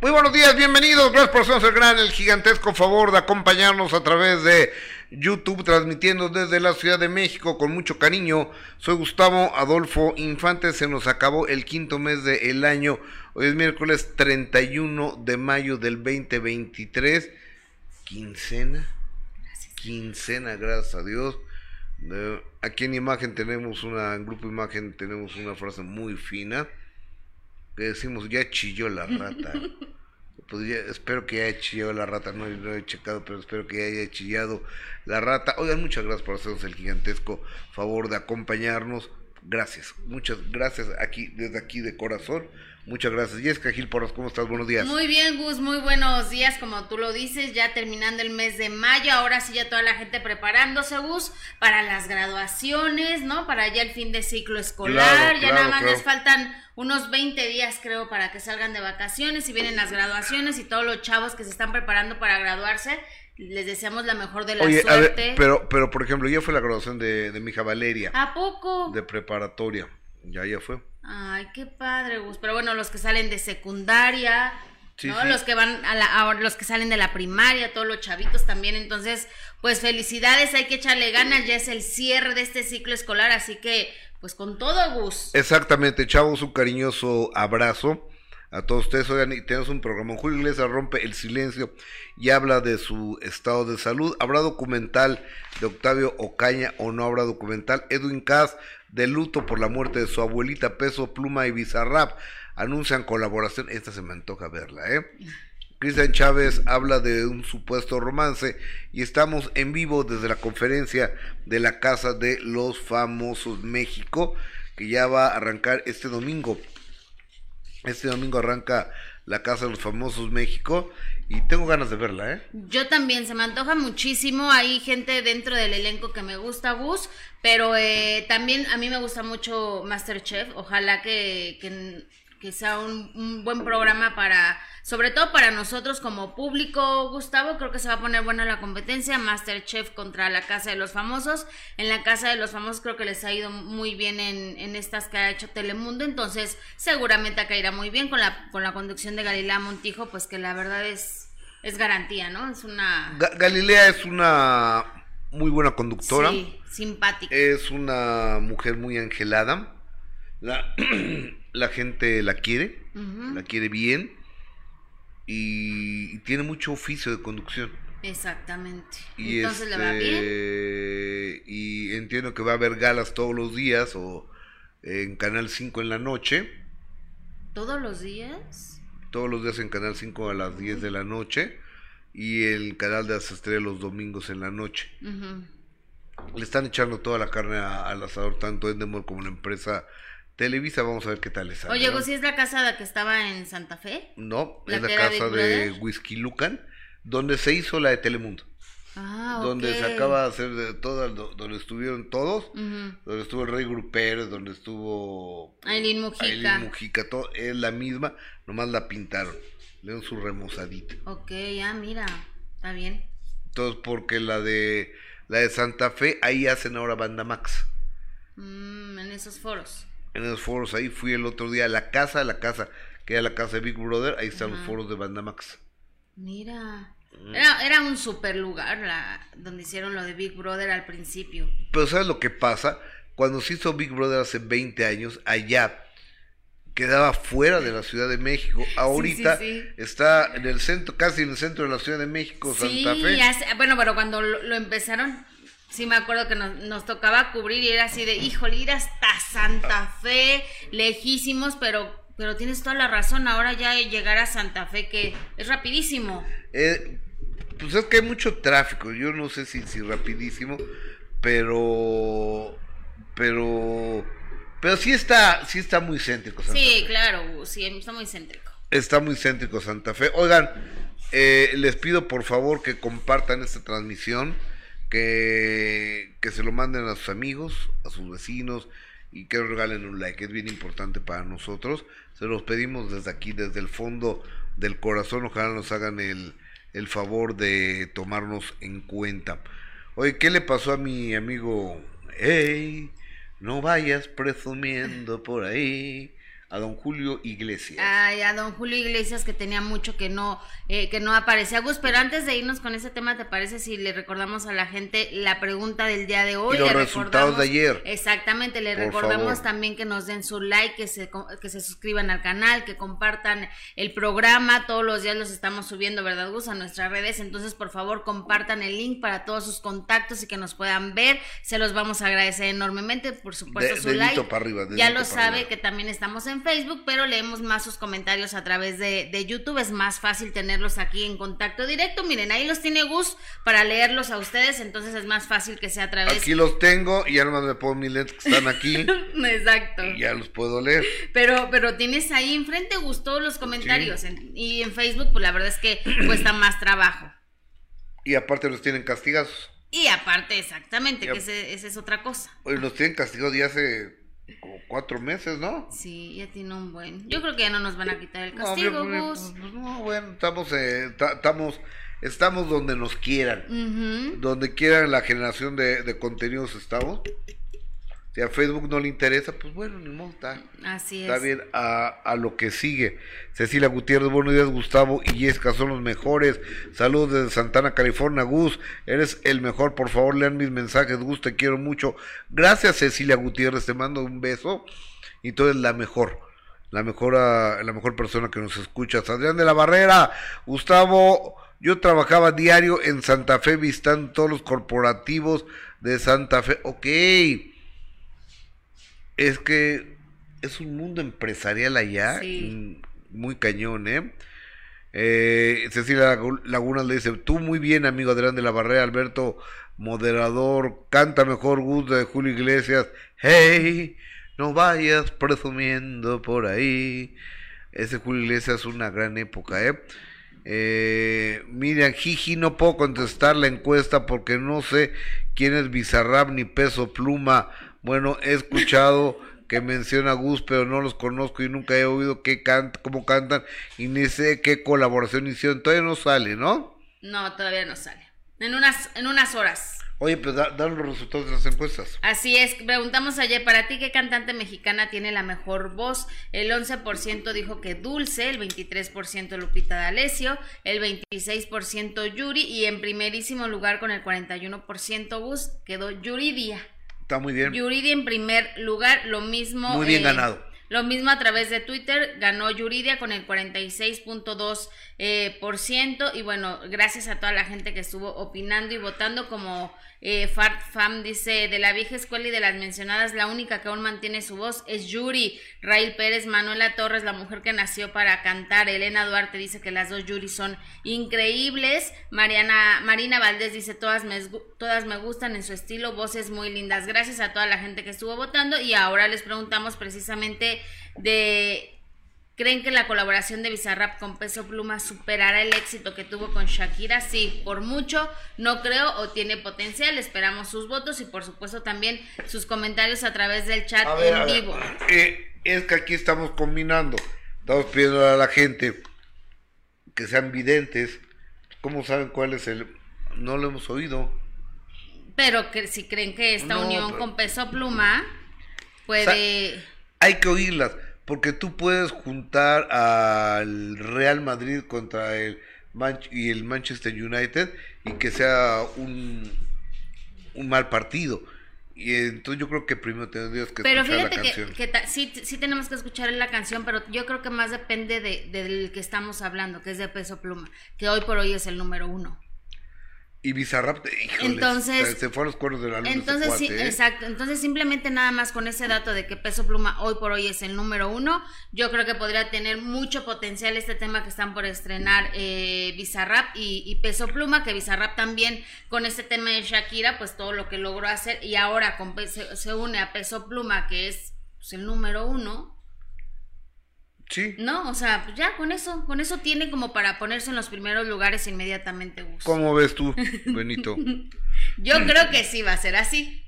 Muy buenos días, bienvenidos. Gracias por hacernos el gran, el gigantesco favor de acompañarnos a través de YouTube, transmitiendo desde la Ciudad de México con mucho cariño. Soy Gustavo Adolfo Infante. Se nos acabó el quinto mes del año. Hoy es miércoles 31 de mayo del 2023. Quincena. Quincena, gracias a Dios. Eh, aquí en imagen tenemos una, en grupo imagen tenemos una frase muy fina que decimos ya chilló la rata. Pues espero que haya chillado la rata, no, lo he checado, pero espero que haya chillado la rata. Oigan, muchas gracias por hacernos el gigantesco favor de acompañarnos. Gracias, muchas gracias aquí, desde aquí de corazón. Muchas gracias. Jessica Gil Porras, ¿cómo estás? Buenos días. Muy bien, Gus, muy buenos días, como tú lo dices, ya terminando el mes de mayo, ahora sí ya toda la gente preparándose, Gus, para las graduaciones, ¿no? Para ya el fin de ciclo escolar, ya nada más les faltan unos 20 días, creo, para que salgan de vacaciones y vienen las graduaciones y todos los chavos que se están preparando para graduarse, les deseamos la mejor de la suerte. pero, pero, por ejemplo, ya fue la graduación de, de mi hija Valeria. ¿A poco? De preparatoria. Ya, ya fue. Ay, qué padre, Gus. Pero bueno, los que salen de secundaria, ¿no? Los que van a, la, los que salen de la primaria, todos los chavitos también. Entonces, pues felicidades, hay que echarle ganas. Ya es el cierre de este ciclo escolar, así que, pues con todo, Gus. Exactamente, chavos, un cariñoso abrazo a todos ustedes. Oigan, y tenemos un programa. Julio Iglesias rompe el silencio y habla de su estado de salud. ¿Habrá documental de Octavio Ocaña o no habrá documental? Edwin Cass de luto por la muerte de su abuelita Peso Pluma y Bizarrap. Anuncian colaboración. Esta se me antoja verla, ¿eh? Cristian Chávez habla de un supuesto romance y estamos en vivo desde la conferencia de la Casa de los Famosos México que ya va a arrancar este domingo. Este domingo arranca la Casa de los Famosos México y tengo ganas de verla, ¿eh? Yo también, se me antoja muchísimo. Hay gente dentro del elenco que me gusta, Gus, pero eh, también a mí me gusta mucho Masterchef. Ojalá que, que, sea un, un, buen programa para, sobre todo para nosotros como público, Gustavo. Creo que se va a poner buena la competencia. Masterchef contra la Casa de los Famosos. En la Casa de los Famosos creo que les ha ido muy bien en, en estas que ha hecho Telemundo. Entonces, seguramente acá irá muy bien con la, con la conducción de Galilea Montijo, pues que la verdad es es garantía, ¿no? Es una... Galilea es una muy buena conductora. Sí, simpática. Es una mujer muy angelada. La, la gente la quiere, la quiere bien y, tiene mucho oficio de conducción. Exactamente. Y Entonces le va bien. Este, y entiendo que va a haber galas todos los días o en Canal 5 en la noche. ¿Todos los días? todos los días en Canal 5 a las 10 de la noche y el canal de las estrellas los domingos en la noche. Le están echando toda la carne al asador, tanto Endemol como la empresa Televisa. Vamos a ver qué tal les sale. Oye, ¿si es la casa que estaba en Santa Fe? No, es la casa de Whisky Lucan, donde se hizo la de Telemundo. Ah, donde se acaba de hacer de todas, donde estuvieron todos, donde estuvo el Rey Grupero, donde estuvo Aileen Mujica. Aileen Mujica, todo, es la misma, nomás la pintaron, le dieron su remozadita. Ok, ya mira, está bien. Entonces, porque la de la de Santa Fe, ahí hacen ahora Banda Max. Mm, en esos foros. En esos foros, ahí fui el otro día a la casa, la casa, que era la casa de Big Brother, ahí están los foros de Banda Max. Mira. Era, era un super lugar la, donde hicieron lo de Big Brother al principio. Pero ¿sabes lo que pasa? Cuando se hizo Big Brother hace 20 años, allá quedaba fuera de la Ciudad de México. Ahorita está en el centro, casi en el centro de la Ciudad de México, Santa Fe. bueno, pero cuando lo, empezaron, sí me acuerdo que nos, nos, tocaba cubrir y era así de, híjole, ir hasta Santa Fe, lejísimos, pero pero tienes toda la razón, ahora ya llegar a Santa Fe que es rapidísimo. Eh, pues es que hay mucho tráfico, yo no sé si, si rapidísimo, pero pero pero sí está sí está muy céntrico Santa Sí, claro, sí, está muy céntrico. Está muy céntrico Santa Fe. Oigan, eh, les pido por favor que compartan esta transmisión, que, que se lo manden a sus amigos, a sus vecinos, y que regalen un like, es bien importante para nosotros. Se los pedimos desde aquí, desde el fondo del corazón, ojalá nos hagan el, el favor de tomarnos en cuenta. Oye, ¿qué le pasó a mi amigo? Hey, no vayas presumiendo por ahí a don Julio Iglesias. Ay, a don Julio Iglesias que tenía mucho que no, eh, que no aparecía. Gus, pero antes de irnos con ese tema, ¿te parece si le recordamos a la gente la pregunta del día de hoy? Y los resultados de ayer. Exactamente, le recordamos también que nos den su like, que se, que se suscriban al canal, que compartan el programa. Todos los días los estamos subiendo, ¿verdad, Gus? A nuestras redes. Entonces, por favor, compartan el link para todos sus contactos y que nos puedan ver. Se los vamos a agradecer enormemente. Por supuesto, su like. Para arriba, ya lo sabe que también estamos en Facebook, pero leemos más sus comentarios a través de, YouTube. Es más fácil tenerlos aquí en contacto directo. Miren, ahí los tiene Gus para leerlos a ustedes, entonces es más fácil que sea a través. Aquí los tengo y además me pongo mis lentes que están aquí. Exacto. Y ya los puedo leer. Pero, pero tienes ahí enfrente, Gus, todos los comentarios. y en Facebook, pues la verdad es que cuesta más trabajo. Y aparte los tienen castigados. Y aparte, exactamente, que esa es otra cosa. Oye, los tienen castigados ya hace como cuatro meses, ¿no? Sí, ya tiene un buen. Yo creo que ya no nos van a quitar el castigo, no, pues, no bueno, estamos, eh, estamos, estamos donde nos quieran. Donde quieran la generación de, de contenidos estamos. Si a Facebook no le interesa, pues bueno, ni modo, está. Así es. Está bien a, lo que sigue. Cecilia Gutiérrez, buenos días, Gustavo y Jessica son los mejores. Saludos desde Santana, California. Gus, eres el mejor. Por favor, lean mis mensajes. Gus, te quiero mucho. Gracias, Cecilia Gutiérrez. Te mando un beso. Y tú eres la mejor. La mejor, ah, la mejor persona que nos escuchas. Adrián de la Barrera, Gustavo. Yo trabajaba diario en Santa Fe visitando todos los corporativos de Santa Fe. Ok es que es un mundo empresarial allá, mm, muy cañón, ¿eh? ¿eh? Cecilia Laguna le dice, tú muy bien, amigo Adrián de la Barrera, Alberto, moderador, canta mejor gusto de Julio Iglesias, hey, no vayas presumiendo por ahí. Ese Julio Iglesias es una gran época, ¿eh? Eh, Miriam Jiji, no puedo contestar la encuesta porque no sé quién es Bizarrap ni Peso Pluma. Bueno, he escuchado que menciona a Gus, pero no los conozco y nunca he oído qué canta, cómo cantan y ni sé qué colaboración hicieron. Todavía no sale, ¿no? No, todavía no sale. En unas, en unas horas. Oye, pues dan los resultados de las encuestas. Así es, preguntamos ayer, para ti, ¿qué cantante mexicana tiene la mejor voz? El 11% dijo que Dulce, el 23% Lupita D'Alessio, el 26% Yuri y en primerísimo lugar con el 41% Gus quedó Yuridia. Está muy bien. Yuridia en primer lugar, lo mismo. Muy bien eh, ganado. Lo mismo a través de Twitter, ganó Yuridia con el 46.2%. Eh, por ciento, y bueno, gracias a toda la gente que estuvo opinando y votando como eh, Fart Fam dice, de la vieja escuela y de las mencionadas, la única que aún mantiene su voz es Yuri. Raíl Pérez, Manuela Torres, la mujer que nació para cantar. Elena Duarte dice que las dos Yuri son increíbles. Mariana, Marina Valdés dice, todas todas me gustan en su estilo, voces muy lindas. Gracias a toda la gente que estuvo votando y ahora les preguntamos precisamente de ¿Creen que la colaboración de Bizarrap con Peso Pluma superará el éxito que tuvo con Shakira? Sí, por mucho, no creo o tiene potencial. Esperamos sus votos y por supuesto también sus comentarios a través del chat en vivo. Eh, es que aquí estamos combinando, estamos pidiendo a la gente que sean videntes. ¿Cómo saben cuál es el...? No lo hemos oído. Pero que si creen que esta unión con Peso Pluma puede... hay que oírlas porque tú puedes juntar al Real Madrid contra el y el Manchester United y que sea un, un mal partido. Y entonces yo creo que primero tendrías que pero escuchar la canción. Que, que sí, sí tenemos que escuchar la canción, pero yo creo que más depende de, del que estamos hablando, que es de Peso Pluma, que hoy por hoy es el número uno. Y Bizarrap, entonces, se fue a los cuernos de la luna. Entonces, sí, ¿eh? exacto. Entonces, simplemente nada más con ese dato de que Peso Pluma hoy por hoy es el número uno, yo creo que podría tener mucho potencial este tema que están por estrenar eh, Bizarrap y, Peso Pluma, que Bizarrap también con este tema de Shakira, pues todo lo que logró hacer y ahora con, se, une a Peso Pluma, que es pues, el número uno, Sí. No, o sea, pues ya con eso, con eso tiene como para ponerse en los primeros lugares inmediatamente. ¿Cómo ves tú, Benito? Yo creo que sí va a ser así.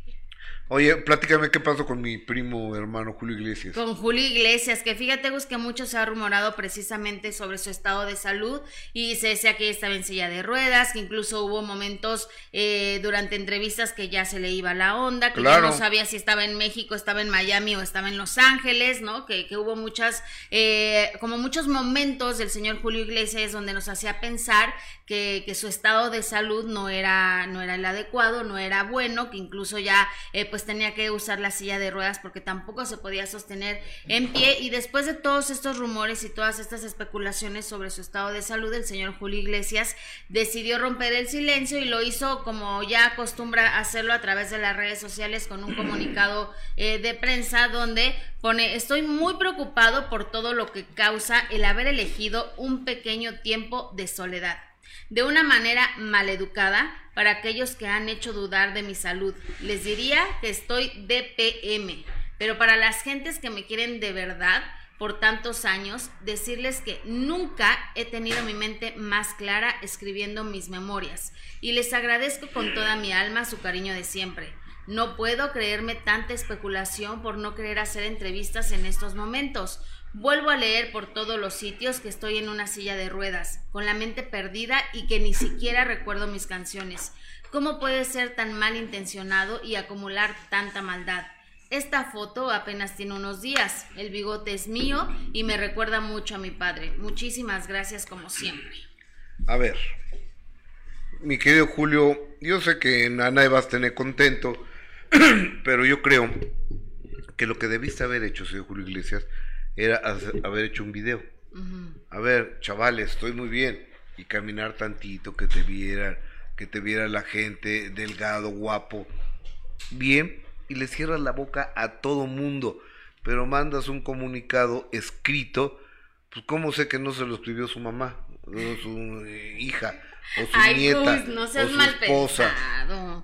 Oye, platícame qué pasó con mi primo hermano Julio Iglesias. Con Julio Iglesias, que fíjate, Gus, que mucho se ha rumorado precisamente sobre su estado de salud y se decía que estaba en silla de ruedas, que incluso hubo momentos eh, durante entrevistas que ya se le iba la onda, que ya no sabía si estaba en México, estaba en Miami o estaba en Los Ángeles, ¿no? Que, que hubo muchas, eh, como muchos momentos del señor Julio Iglesias donde nos hacía pensar que, su estado de salud no era, no era el adecuado, no era bueno, que incluso ya eh, pues tenía que usar la silla de ruedas porque tampoco se podía sostener en pie. Y después de todos estos rumores y todas estas especulaciones sobre su estado de salud, el señor Julio Iglesias decidió romper el silencio y lo hizo como ya acostumbra hacerlo a través de las redes sociales con un comunicado eh, de prensa donde pone, estoy muy preocupado por todo lo que causa el haber elegido un pequeño tiempo de soledad de una manera maleducada para aquellos que han hecho dudar de mi salud. Les diría que estoy DPM, pero para las gentes que me quieren de verdad por tantos años, decirles que nunca he tenido mi mente más clara escribiendo mis memorias y les agradezco con toda mi alma su cariño de siempre. No puedo creerme tanta especulación por no querer hacer entrevistas en estos momentos. Vuelvo a leer por todos los sitios que estoy en una silla de ruedas, con la mente perdida y que ni siquiera recuerdo mis canciones. ¿Cómo puede ser tan mal intencionado y acumular tanta maldad? Esta foto apenas tiene unos días. El bigote es mío y me recuerda mucho a mi padre. Muchísimas gracias como siempre. A ver, mi querido Julio, yo sé que Ana vas a tener contento, pero yo creo que lo que debiste haber hecho, señor Julio Iglesias, era haber hecho un video. A ver, chavales, estoy muy bien. Y caminar tantito, que te vieran, que te viera la gente, delgado, guapo. Bien, y le cierras la boca a todo mundo. Pero mandas un comunicado escrito, pues cómo sé que no se lo escribió su mamá, o su eh, hija, o su nieta, no o su esposa.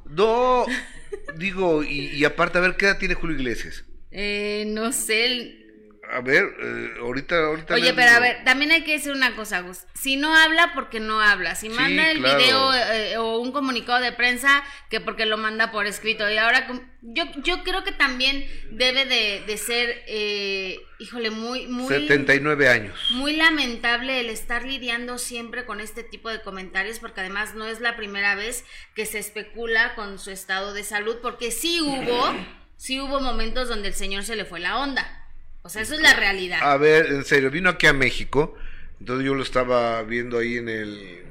No, digo, y, y, aparte, a ver, ¿qué edad tiene Julio Iglesias? Eh, no sé, a ver, eh, ahorita, ahorita. Oye, pero a ver, también hay que decir una cosa, Gus. Si no habla, porque no habla. Si manda el video eh, o un comunicado de prensa, que porque lo manda por escrito. Y ahora, yo, yo creo que también debe de, ser, eh, híjole, muy, muy. 79 años. Muy lamentable el estar lidiando siempre con este tipo de comentarios, porque además no es la primera vez que se especula con su estado de salud, porque sí hubo, sí hubo momentos donde el señor se le fue la onda. O sea, eso es la realidad. A ver, en serio, vino aquí a México, entonces yo lo estaba viendo ahí en el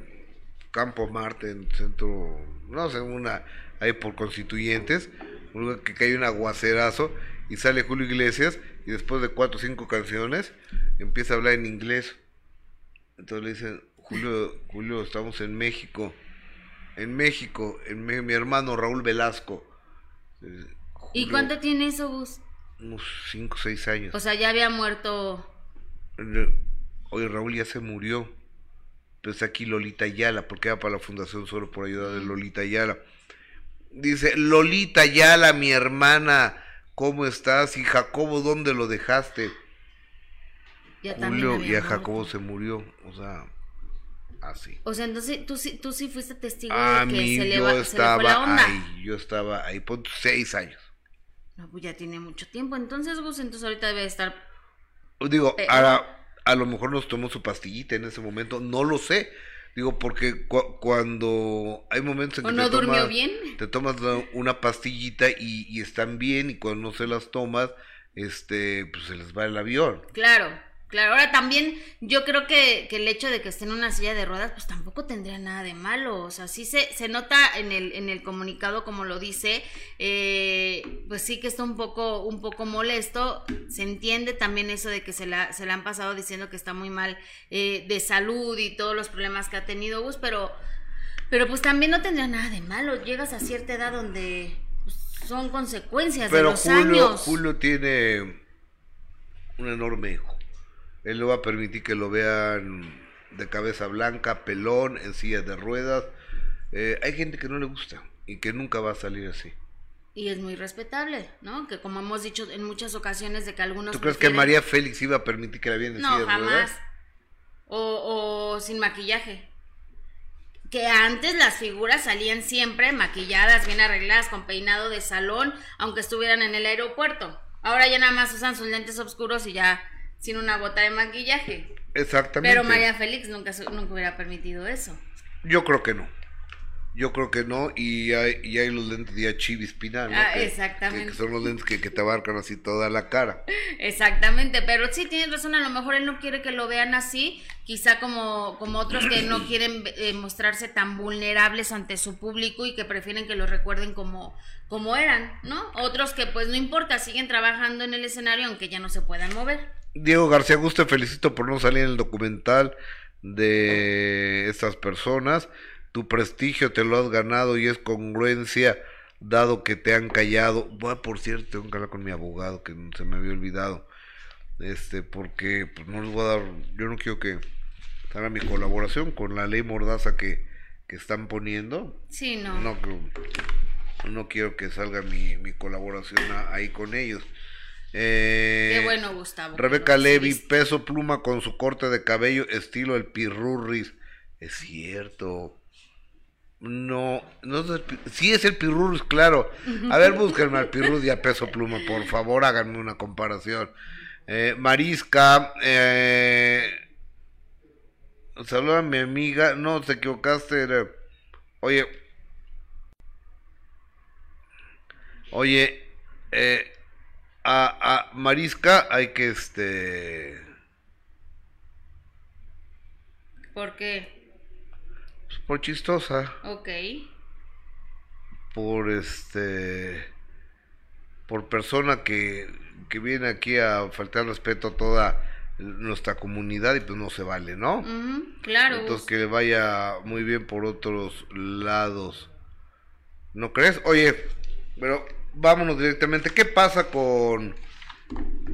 Campo Marte, en el centro, no sé, una, ahí por constituyentes, que cae un aguacerazo y sale Julio Iglesias y después de cuatro o cinco canciones empieza a hablar en inglés. Entonces le dicen, Julio, Julio, estamos en México. En México, en mi, hermano Raúl Velasco. ¿Y cuánto tiene eso, Gus? Unos 5 o 6 años. O sea, ya había muerto. Oye, Raúl ya se murió. Entonces aquí Lolita Ayala, porque era para la fundación solo por ayuda de Lolita Ayala. Dice, Lolita Ayala, mi hermana, ¿cómo estás? Y Jacobo, ¿dónde lo dejaste? Ya Julio, ya Jacobo se murió, o sea, así. O sea, entonces tú, tú sí fuiste testigo de que se, le, va, se le fue la onda. Ahí, yo estaba ahí, por seis años. No, pues ya tiene mucho tiempo. Entonces, Gus, entonces ahorita debe estar. Digo, a, a, lo mejor nos tomó su pastillita en ese momento, no lo sé. Digo, porque cuando hay momentos en que no te, durmió tomas, bien? te tomas una pastillita y, y, están bien, y cuando no se las tomas, este, pues se les va el avión. Claro. Claro, ahora también yo creo que, que, el hecho de que esté en una silla de ruedas, pues tampoco tendría nada de malo. O sea, sí se, se nota en el, en el comunicado, como lo dice, eh, pues sí que está un poco, un poco molesto. Se entiende también eso de que se la, se la han pasado diciendo que está muy mal eh, de salud y todos los problemas que ha tenido Gus, pero, pero pues también no tendría nada de malo. Llegas a cierta edad donde pues, son consecuencias de los Julio, años. Julio tiene un enorme hijo él no va a permitir que lo vean de cabeza blanca, pelón, en sillas de ruedas. Eh, hay gente que no le gusta y que nunca va a salir así. Y es muy respetable, ¿no? Que como hemos dicho en muchas ocasiones de que algunos... ¿Tú crees que María Félix iba a permitir que la vieran en no, sillas de ruedas? O, o sin maquillaje que antes las figuras salían siempre maquilladas, bien arregladas, con peinado de salón, aunque estuvieran en el aeropuerto. Ahora ya nada más usan sus lentes oscuros y ya sin una gota de maquillaje. Exactamente. Pero María Félix nunca, nunca hubiera permitido eso. Yo creo que no. Yo creo que no, y hay, y hay los lentes de Chivis Pinal, ¿no? Ah, que, exactamente. Que, son los lentes que, que, te abarcan así toda la cara. Exactamente, pero sí tienes razón, a lo mejor él no quiere que lo vean así, quizá como, como otros que no quieren eh, mostrarse tan vulnerables ante su público y que prefieren que lo recuerden como, como eran, ¿no? Otros que pues no importa, siguen trabajando en el escenario aunque ya no se puedan mover. Diego García Gusto, felicito por no salir en el documental de estas personas tu prestigio te lo has ganado y es congruencia dado que te han callado. Bueno, por cierto, tengo que hablar con mi abogado que se me había olvidado. Este, porque pues, no les voy a dar, yo no quiero que haga mi colaboración con la ley mordaza que, que están poniendo. Sí, no. No, no quiero que salga mi, mi colaboración ahí con ellos. Eh, Qué bueno, Gustavo. Rebeca Levy, peso pluma con su corte de cabello, estilo el pirurris. Es cierto. No, no es sí es el Pirurus, claro. A ver, búsquenme al Pirurus y a Peso Pluma, por favor, háganme una comparación. Eh, Marisca, eh, saluda a mi amiga, no, te equivocaste. Oye, oye, eh, a, a Marisca hay que este... ¿Por qué? Por chistosa. Ok. Por este. Por persona que, que viene aquí a faltar respeto a toda nuestra comunidad y pues no se vale, ¿no? claro. Entonces que le vaya muy bien por otros lados. ¿No crees? Oye, pero vámonos directamente. ¿Qué pasa con,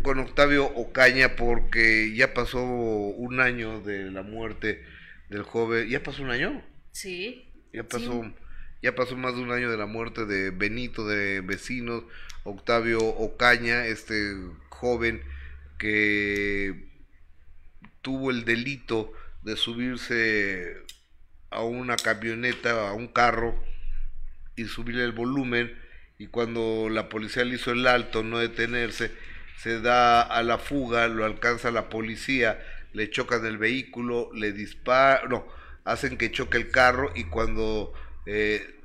con Octavio Ocaña? Porque ya pasó un año de la muerte del joven. ¿Ya pasó un año? Sí. Ya pasó, ya pasó más de un año de la muerte de Benito de Vecinos, Octavio Ocaña, este joven que tuvo el delito de subirse a una camioneta, a un carro y subirle el volumen y cuando la policía le hizo el alto, no detenerse, se da a la fuga, lo alcanza la policía, le chocan el vehículo, le dispara, no, hacen que choque el carro y cuando eh,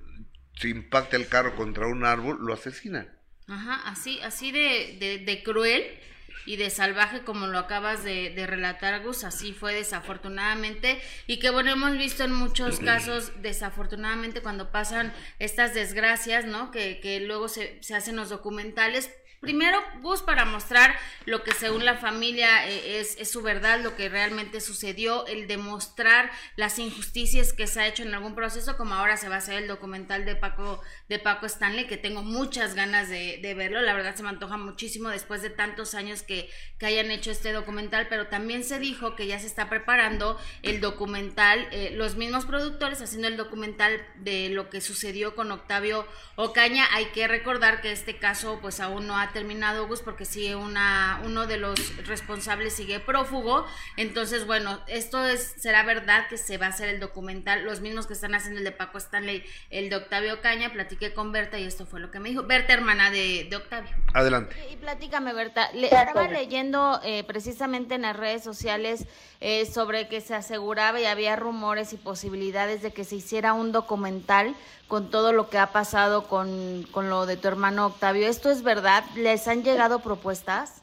se impacta el carro contra un árbol, lo asesinan. Ajá, así, así de, de, cruel y de salvaje como lo acabas de, de, relatar, Gus, así fue desafortunadamente y que bueno, hemos visto en muchos casos desafortunadamente cuando pasan estas desgracias, ¿no? Que, que luego se, se hacen los documentales, Primero, Gus para mostrar lo que según la familia eh, es, es, su verdad, lo que realmente sucedió, el demostrar las injusticias que se ha hecho en algún proceso, como ahora se va a hacer el documental de Paco, de Paco Stanley, que tengo muchas ganas de, verlo, la verdad se me antoja muchísimo después de tantos años que, que, hayan hecho este documental, pero también se dijo que ya se está preparando el documental, eh, los mismos productores haciendo el documental de lo que sucedió con Octavio Ocaña, hay que recordar que este caso pues aún no ha terminado, Gus, porque sigue una, uno de los responsables sigue prófugo. Entonces, bueno, esto es, será verdad que se va a hacer el documental, los mismos que están haciendo el de Paco Stanley, el de Octavio Caña, platiqué con Berta y esto fue lo que me dijo. Berta, hermana de, Octavio. Adelante. Y platícame, Berta, le, estaba leyendo eh, precisamente en las redes sociales eh, sobre que se aseguraba y había rumores y posibilidades de que se hiciera un documental con todo lo que ha pasado con, con lo de tu hermano Octavio. ¿Esto es verdad? ¿Les han llegado propuestas?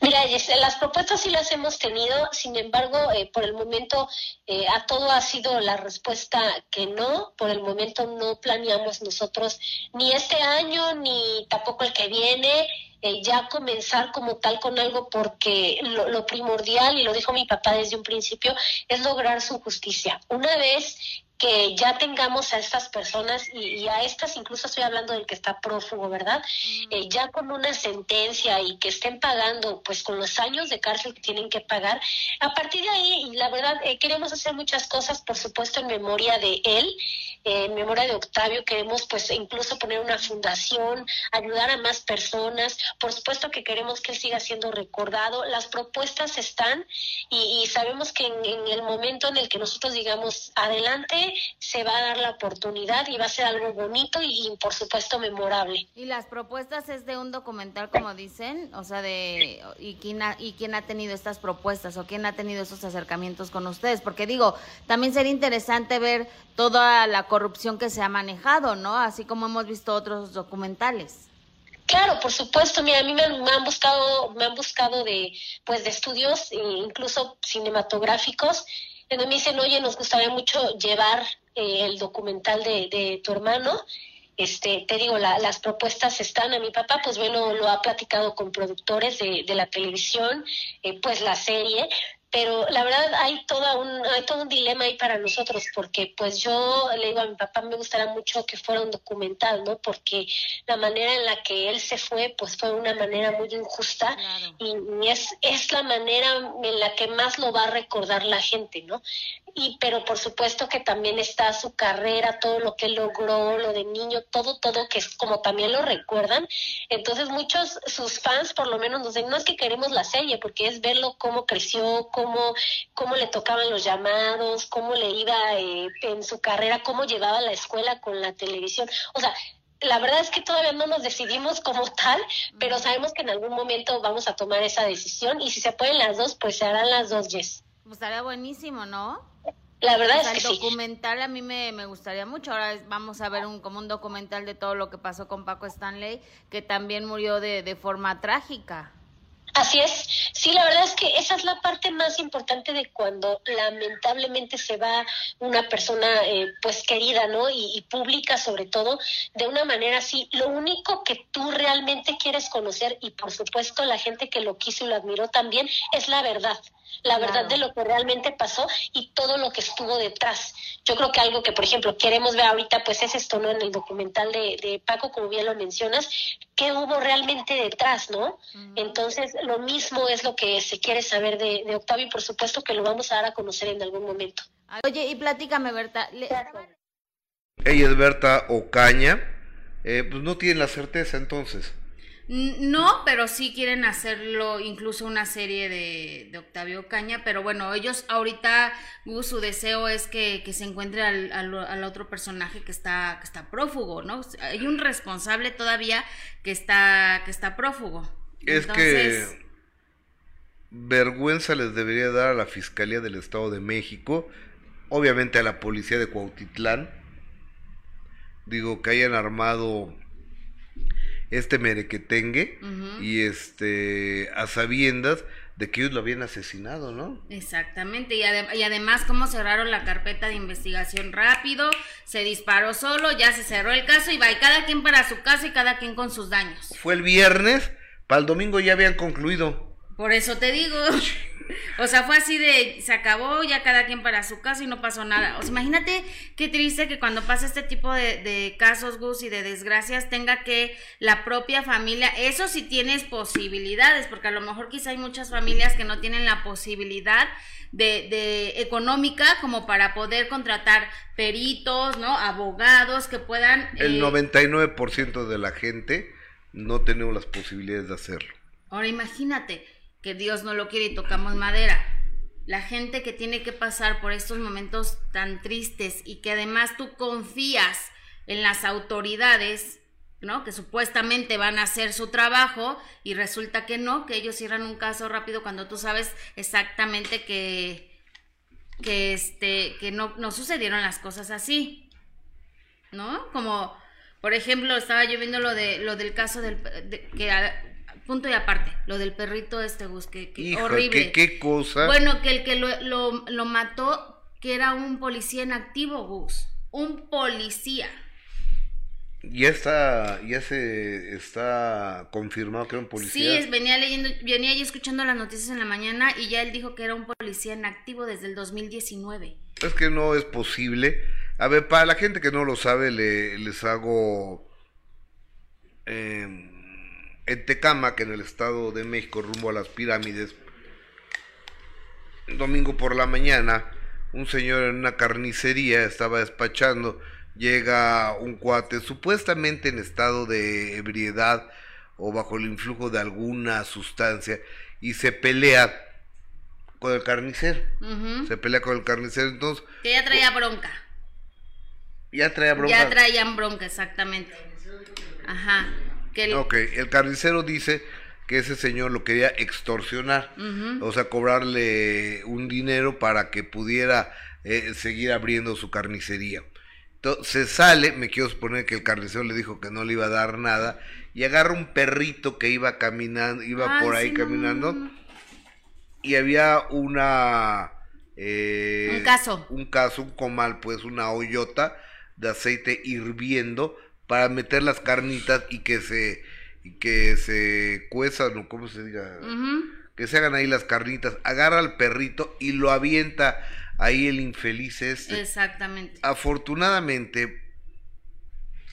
Mira, las propuestas sí las hemos tenido, sin embargo, eh, por el momento eh, a todo ha sido la respuesta que no, por el momento no planeamos nosotros ni este año ni tampoco el que viene. Eh, ya comenzar como tal con algo porque lo, lo primordial, y lo dijo mi papá desde un principio, es lograr su justicia. Una vez que ya tengamos a estas personas y, a estas incluso estoy hablando del que está prófugo, ¿verdad? Eh, ya con una sentencia y que estén pagando pues con los años de cárcel que tienen que pagar. A partir de ahí, la verdad, eh, queremos hacer muchas cosas, por supuesto, en memoria de él, eh, en memoria de Octavio, queremos pues incluso poner una fundación, ayudar a más personas, por supuesto que queremos que él siga siendo recordado. Las propuestas están y, sabemos que en el momento en el que nosotros digamos adelante, gente se va a dar la oportunidad y va a ser algo bonito y, por supuesto memorable. Y las propuestas es de un documental, como dicen, o sea, de y quién ha, y quién ha tenido estas propuestas o quién ha tenido esos acercamientos con ustedes, porque digo, también sería interesante ver toda la corrupción que se ha manejado, ¿no? Así como hemos visto otros documentales. Claro, por supuesto. Mira, a mí me, han buscado, me han buscado de, pues, de estudios, e incluso cinematográficos, me dicen, oye, nos gustaría mucho llevar eh, el documental de, de, tu hermano. Este, te digo, las propuestas están. A mi papá, pues bueno, lo ha platicado con productores de, de la televisión, eh, pues la serie pero la verdad hay toda un hay todo un dilema ahí para nosotros porque pues yo le digo a mi papá me gustaría mucho que fuera un documental no porque la manera en la que él se fue pues fue una manera muy injusta y, es es la manera en la que más lo va a recordar la gente no y pero por supuesto que también está su carrera todo lo que logró lo de niño todo todo que es como también lo recuerdan. Entonces muchos sus fans por lo menos nos dicen no es que queremos la serie porque es verlo cómo creció cómo, cómo le tocaban los llamados, cómo le iba eh, en su carrera, cómo llevaba la escuela con la televisión. O sea, la verdad es que todavía no nos decidimos como tal, pero sabemos que en algún momento vamos a tomar esa decisión y si se pueden las dos, pues se harán las dos, Yes. Pues estaría buenísimo, ¿no? La verdad es que el documental a mí me, me, gustaría mucho. Ahora vamos a ver un, como un documental de todo lo que pasó con Paco Stanley, que también murió de, de forma trágica. Así es. Sí, la verdad es que esa es la parte más importante de cuando lamentablemente se va una persona eh, pues querida, ¿no? Y, y, pública sobre todo, de una manera así. Lo único que tú realmente quieres conocer y por supuesto la gente que lo quiso y lo admiró también es la verdad la verdad de lo que realmente pasó y todo lo que estuvo detrás. Yo creo que algo que, por ejemplo, queremos ver ahorita, pues es esto, ¿no? En el documental de, de Paco, como bien lo mencionas, qué hubo realmente detrás, ¿no? Entonces, lo mismo es lo que se quiere saber de, de, Octavio y por supuesto que lo vamos a dar a conocer en algún momento. Oye, y platícame, Berta. Ella es Berta Ocaña, eh, pues no tiene la certeza entonces. No, pero sí quieren hacerlo incluso una serie de, Octavio Caña, pero bueno, ellos ahorita su deseo es que, se encuentre al, al, otro personaje que está, que está prófugo, ¿no? Hay un responsable todavía que está, que está prófugo. Es que vergüenza les debería dar a la Fiscalía del Estado de México, obviamente a la Policía de Cuautitlán, digo, que hayan armado este merequetengue y este a sabiendas de que ellos lo habían asesinado, ¿no? Exactamente, y, y, además cómo cerraron la carpeta de investigación rápido, se disparó solo, ya se cerró el caso y va, y cada quien para su casa y cada quien con sus daños. Fue el viernes, para el domingo ya habían concluido. Por eso te digo. O sea, fue así de, se acabó, ya cada quien para su casa y no pasó nada. O sea, imagínate qué triste que cuando pasa este tipo de, casos, Gus, y de desgracias, tenga que la propia familia, eso sí tienes posibilidades, porque a lo mejor quizá hay muchas familias que no tienen la posibilidad de, de económica como para poder contratar peritos, ¿no? Abogados que puedan... El 99% eh, de la gente no tenemos las posibilidades de hacerlo. Ahora imagínate, que Dios no lo quiere y tocamos madera. La gente que tiene que pasar por estos momentos tan tristes y que además tú confías en las autoridades, ¿no? Que supuestamente van a hacer su trabajo y resulta que no, que ellos cierran un caso rápido cuando tú sabes exactamente que que este que no, no sucedieron las cosas así. ¿No? Como por ejemplo, estaba yo viendo lo de lo del caso del que punto y aparte, lo del perrito este, Gus, que, horrible. ¿qué, cosa? Bueno, que el que lo, lo, mató, que era un policía en activo, Gus. Un policía. Ya está, ya se está confirmado que era un policía. Sí, venía leyendo, venía yo escuchando las noticias en la mañana y ya él dijo que era un policía en activo desde el 2019. Es que no es posible. A ver, para la gente que no lo sabe, le, les hago eh, en Tecámac, en el Estado de México, rumbo a las pirámides, domingo por la mañana, un señor en una carnicería estaba despachando, llega un cuate supuestamente en estado de ebriedad o bajo el influjo de alguna sustancia y se pelea con el carnicero. Se pelea con el carnicero, entonces... Que ya traía bronca. Ya traía bronca. Ya traían bronca, exactamente. Ajá. Que el... Ok, el carnicero dice que ese señor lo quería extorsionar, o sea, cobrarle un dinero para que pudiera eh, seguir abriendo su carnicería. Entonces se sale, me quiero suponer que el carnicero le dijo que no le iba a dar nada, y agarra un perrito que iba caminando, iba por ahí caminando, y había una... Eh, un caso. Un caso, un comal, pues una hoyota de aceite hirviendo para meter las carnitas y que se que se cuezan o como se diga, que se hagan ahí las carnitas, agarra al perrito y lo avienta ahí el infeliz este. Exactamente. Afortunadamente,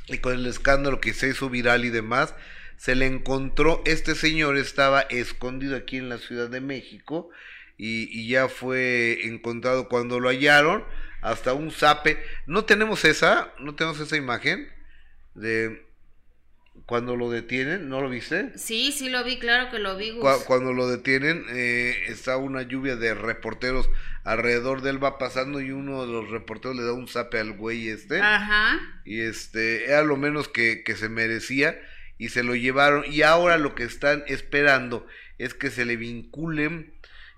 y con el escándalo que se hizo viral y demás, se le encontró, este señor estaba escondido aquí en la Ciudad de México y, y ya fue encontrado cuando lo hallaron, hasta un zape. No tenemos esa, no tenemos esa imagen de cuando lo detienen, ¿no lo viste? Sí, sí lo vi, claro que lo vi. cuando lo detienen, eh, está una lluvia de reporteros alrededor de él va pasando y uno de los reporteros le da un zape al güey este. Ajá. Y este, era lo menos que, que se merecía y se lo llevaron. Y ahora lo que están esperando es que se le vinculen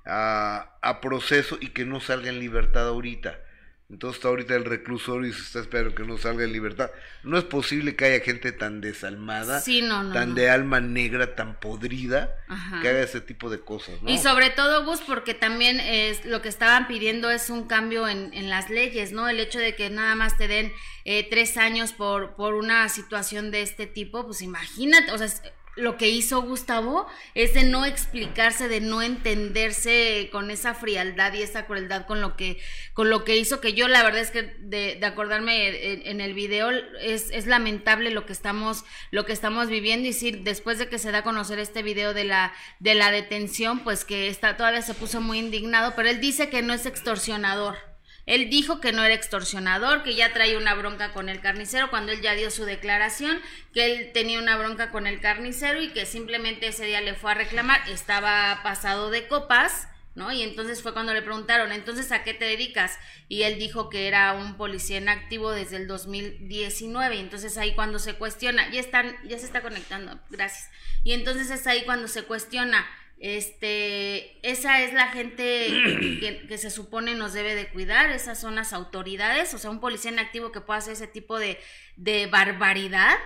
a, a proceso y que no salga en libertad ahorita. Entonces está ahorita el reclusorio y se está esperando que no salga en libertad. No es posible que haya gente tan desalmada, tan de alma negra, tan podrida, que haga ese tipo de cosas. Y sobre todo, Gus, porque también es, lo que estaban pidiendo es un cambio en, en las leyes, ¿no? El hecho de que nada más te den eh, tres años por, por una situación de este tipo, pues imagínate, o sea, lo que hizo Gustavo es de no explicarse, de no entenderse con esa frialdad y esa crueldad con lo que, con lo que hizo, que yo la verdad es que de, acordarme en, el video es, es, lamentable lo que estamos, lo que estamos viviendo y sí, después de que se da a conocer este video de la, de la detención, pues que está, todavía se puso muy indignado, pero él dice que no es extorsionador. Él dijo que no era extorsionador, que ya traía una bronca con el carnicero cuando él ya dio su declaración, que él tenía una bronca con el carnicero y que simplemente ese día le fue a reclamar, estaba pasado de copas, ¿no? Y entonces fue cuando le preguntaron, entonces, ¿a qué te dedicas? Y él dijo que era un policía en activo desde el 2019, y entonces ahí cuando se cuestiona, ya están, ya se está conectando, gracias. Y entonces es ahí cuando se cuestiona, este, esa es la gente que, se supone nos debe de cuidar, esas son las autoridades, o sea, un policía en activo que pueda hacer ese tipo de, de barbaridad.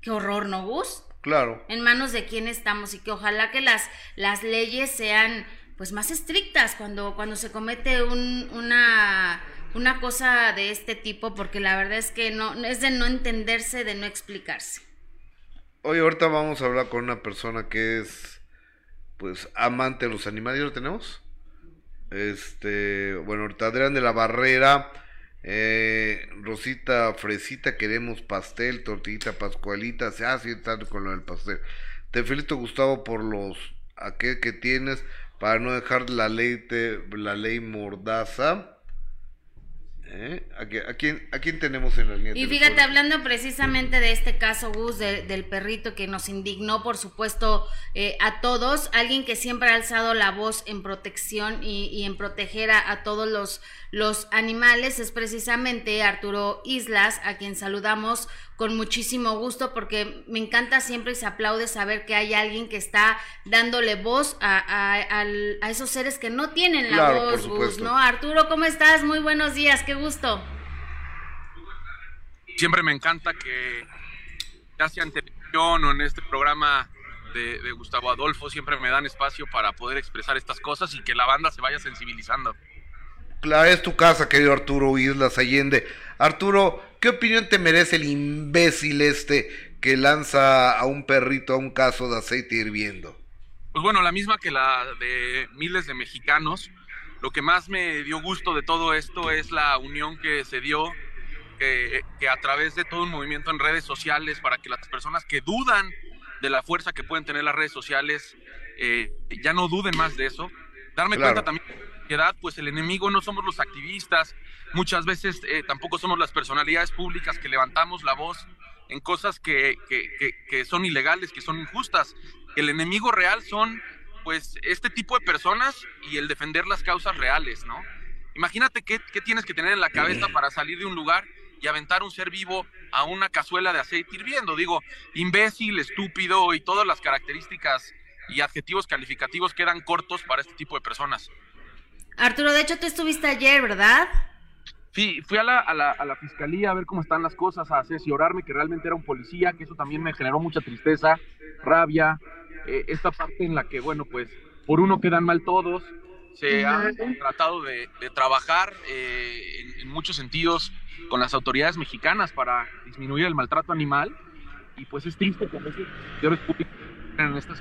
Qué horror, ¿no, Gus? Claro. En manos de quién estamos y que ojalá que las, las leyes sean pues más estrictas cuando, cuando se comete un, una, una cosa de este tipo, porque la verdad es que no, es de no entenderse, de no explicarse. Hoy ahorita vamos a hablar con una persona que es pues amante de los animales, ¿ya lo tenemos? Este, bueno, ahorita Adrián de la Barrera, eh, Rosita Fresita, queremos pastel, tortillita pascualita, se hace ah, con lo del pastel. Te felicito Gustavo por los aquel que tienes para no dejar la ley la ley mordaza. ¿Eh? ¿A, quién, ¿A quién tenemos en la línea? Y fíjate, hablando precisamente de este caso, Gus, del perrito que nos indignó, por supuesto, eh, a todos, alguien que siempre ha alzado la voz en protección y, en proteger a, todos los, los animales, es precisamente Arturo Islas, a quien saludamos con muchísimo gusto porque me encanta siempre y se aplaude saber que hay alguien que está dándole voz a, esos seres que no tienen la voz, ¿no? Arturo, ¿cómo estás? Muy buenos días, qué gusto. Siempre me encanta que ya sea en televisión o en este programa de, de Gustavo Adolfo, siempre me dan espacio para poder expresar estas cosas y que la banda se vaya sensibilizando. Claro, es tu casa, querido Arturo Islas Allende. Arturo, ¿qué opinión te merece el imbécil este que lanza a un perrito a un caso de aceite hirviendo? Pues bueno, la misma que la de miles de mexicanos. Lo que más me dio gusto de todo esto es la unión que se dio, que, a través de todo un movimiento en redes sociales, para que las personas que dudan de la fuerza que pueden tener las redes sociales, eh, ya no duden más de eso. Darme cuenta también pues el enemigo no somos los activistas, muchas veces eh, tampoco somos las personalidades públicas que levantamos la voz en cosas que, que, son ilegales, que son injustas. El enemigo real son pues este tipo de personas y el defender las causas reales, ¿no? Imagínate qué, qué tienes que tener en la cabeza para salir de un lugar y aventar un ser vivo a una cazuela de aceite hirviendo. Digo, imbécil, estúpido y todas las características y adjetivos calificativos quedan cortos para este tipo de personas. Arturo, de hecho tú estuviste ayer, ¿verdad? Sí, fui a la, a, la, a la, fiscalía a ver cómo están las cosas, a asesorarme que realmente era un policía, que eso también me generó mucha tristeza, rabia, eh, esta parte en la que, bueno, pues por uno quedan mal todos, se ha tratado de, de trabajar eh, en, en, muchos sentidos con las autoridades mexicanas para disminuir el maltrato animal y pues es triste que a veces en estas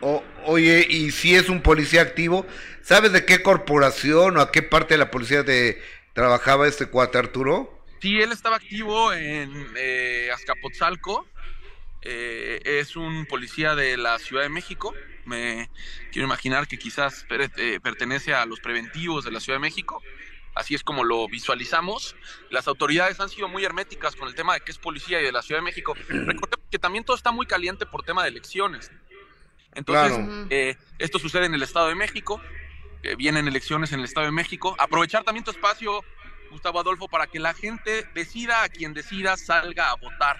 oye, y si es un policía activo, ¿sabes de qué corporación o a qué parte de la policía de, trabajaba este cuate Arturo? Sí, él estaba activo en eh, Azcapotzalco. Eh, es un policía de la Ciudad de México. Me quiero imaginar que quizás eh, pertenece a los preventivos de la Ciudad de México. Así es como lo visualizamos. Las autoridades han sido muy herméticas con el tema de que es policía y de la Ciudad de México. Recordemos que también todo está muy caliente por tema de elecciones. Entonces, claro. eh, esto sucede en el Estado de México, eh, vienen elecciones en el Estado de México. Aprovechar también tu espacio, Gustavo Adolfo, para que la gente decida a quien decida salga a votar.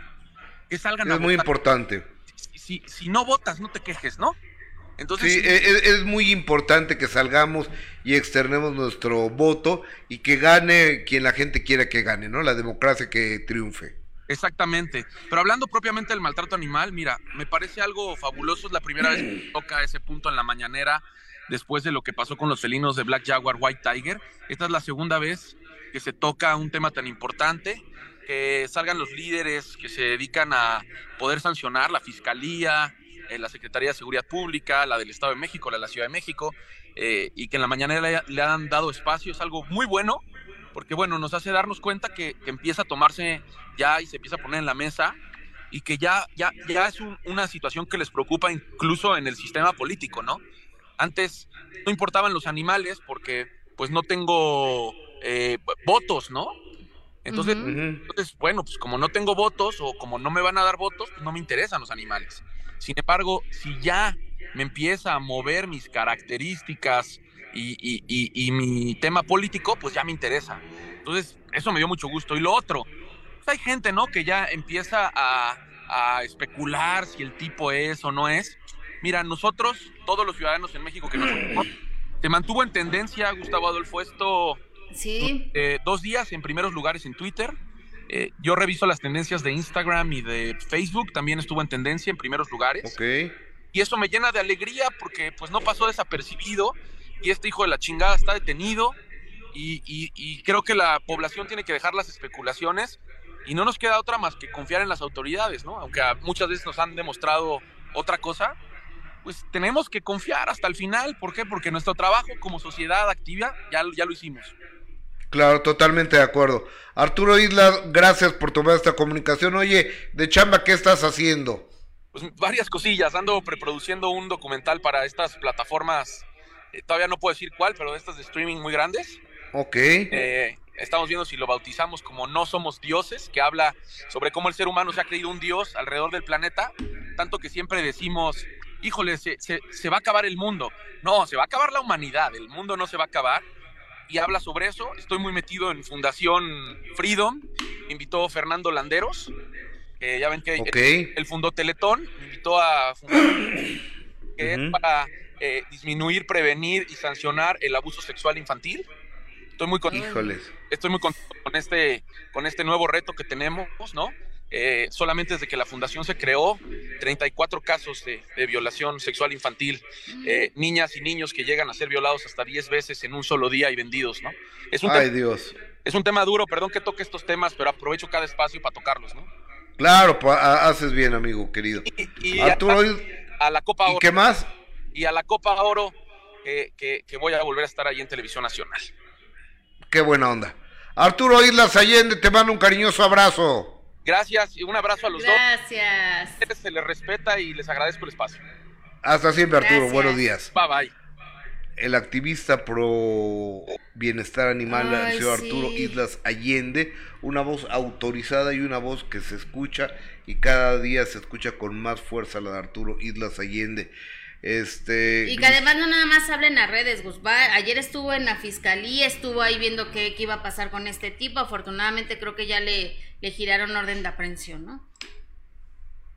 Que salgan es a votar. muy importante. Si, si, si, no votas, no te quejes, ¿no? Entonces, sí, es, es, muy importante que salgamos y externemos nuestro voto y que gane quien la gente quiera que gane, ¿no? La democracia que triunfe. Exactamente. Pero hablando propiamente del maltrato animal, mira, me parece algo fabuloso. Es la primera vez que toca ese punto en la mañanera después de lo que pasó con los felinos de Black Jaguar, White Tiger. Esta es la segunda vez que se toca un tema tan importante, que salgan los líderes que se dedican a poder sancionar, la Fiscalía, eh, la Secretaría de Seguridad Pública, la del Estado de México, la de la Ciudad de México, eh, y que en la mañanera le, le han dado espacio. Es algo muy bueno porque bueno, nos hace darnos cuenta que, que, empieza a tomarse ya y se empieza a poner en la mesa y que ya, ya, ya es un, una situación que les preocupa incluso en el sistema político, ¿no? Antes no importaban los animales porque pues no tengo eh, votos, ¿no? Entonces, uh -huh. entonces, bueno, pues como no tengo votos o como no me van a dar votos, pues no me interesan los animales. Sin embargo, si ya me empieza a mover mis características, y, y, y, y, mi tema político, pues ya me interesa. Entonces, eso me dio mucho gusto. Y lo otro, pues hay gente, ¿no? Que ya empieza a, a, especular si el tipo es o no es. Mira, nosotros, todos los ciudadanos en México que nos se mantuvo en tendencia, Gustavo Adolfo, esto sí. eh, dos días en primeros lugares en Twitter. Eh, yo reviso las tendencias de Instagram y de Facebook, también estuvo en tendencia en primeros lugares. Okay. Y eso me llena de alegría porque pues no pasó desapercibido y este hijo de la chingada está detenido y, y, y, creo que la población tiene que dejar las especulaciones y no nos queda otra más que confiar en las autoridades, ¿no? Aunque muchas veces nos han demostrado otra cosa, pues tenemos que confiar hasta el final. ¿Por qué? Porque nuestro trabajo como sociedad activa ya, ya lo hicimos. Claro, totalmente de acuerdo. Arturo Isla, gracias por tomar esta comunicación. Oye, de chamba, ¿qué estás haciendo? Pues varias cosillas. Ando preproduciendo un documental para estas plataformas todavía no puedo decir cuál, pero de estas de streaming muy grandes. Ok. Eh, estamos viendo si lo bautizamos como No Somos Dioses, que habla sobre cómo el ser humano se ha creído un dios alrededor del planeta, tanto que siempre decimos, híjole, se, se, se, va a acabar el mundo. No, se va a acabar la humanidad, el mundo no se va a acabar. Y habla sobre eso. Estoy muy metido en Fundación Freedom. Me invitó Fernando Landeros. Eh, ya ven que okay. él, él, fundó Teletón. Me invitó a fundar, que uh -huh. es para eh, disminuir, prevenir y sancionar el abuso sexual infantil. Estoy muy contento. Híjoles. Estoy muy contento con este, con este nuevo reto que tenemos, ¿no? Eh, solamente desde que la fundación se creó, 34 casos de, de violación sexual infantil, eh, niñas y niños que llegan a ser violados hasta 10 veces en un solo día y vendidos, ¿no? Es un Ay, Dios. Es un tema duro, perdón que toque estos temas, pero aprovecho cada espacio para tocarlos, ¿no? Claro, haces bien, amigo querido. Y, y Arturo, a, a, la Copa. ¿Y qué más? Y a la Copa Oro, que, que, que voy a volver a estar ahí en Televisión Nacional. Qué buena onda. Arturo Islas Allende, te mando un cariñoso abrazo. Gracias y un abrazo a los Gracias. dos. Se les respeta y les agradezco el espacio. Hasta siempre, Arturo. Gracias. Buenos días. Bye bye. El activista pro bienestar animal, Ay, el señor sí. Arturo Islas Allende, una voz autorizada y una voz que se escucha y cada día se escucha con más fuerza la de Arturo Islas Allende. Este. Y que además no nada más hablen a redes, Gus. Ayer estuvo en la fiscalía, estuvo ahí viendo qué, qué iba a pasar con este tipo. Afortunadamente creo que ya le, le giraron orden de aprehensión, ¿no?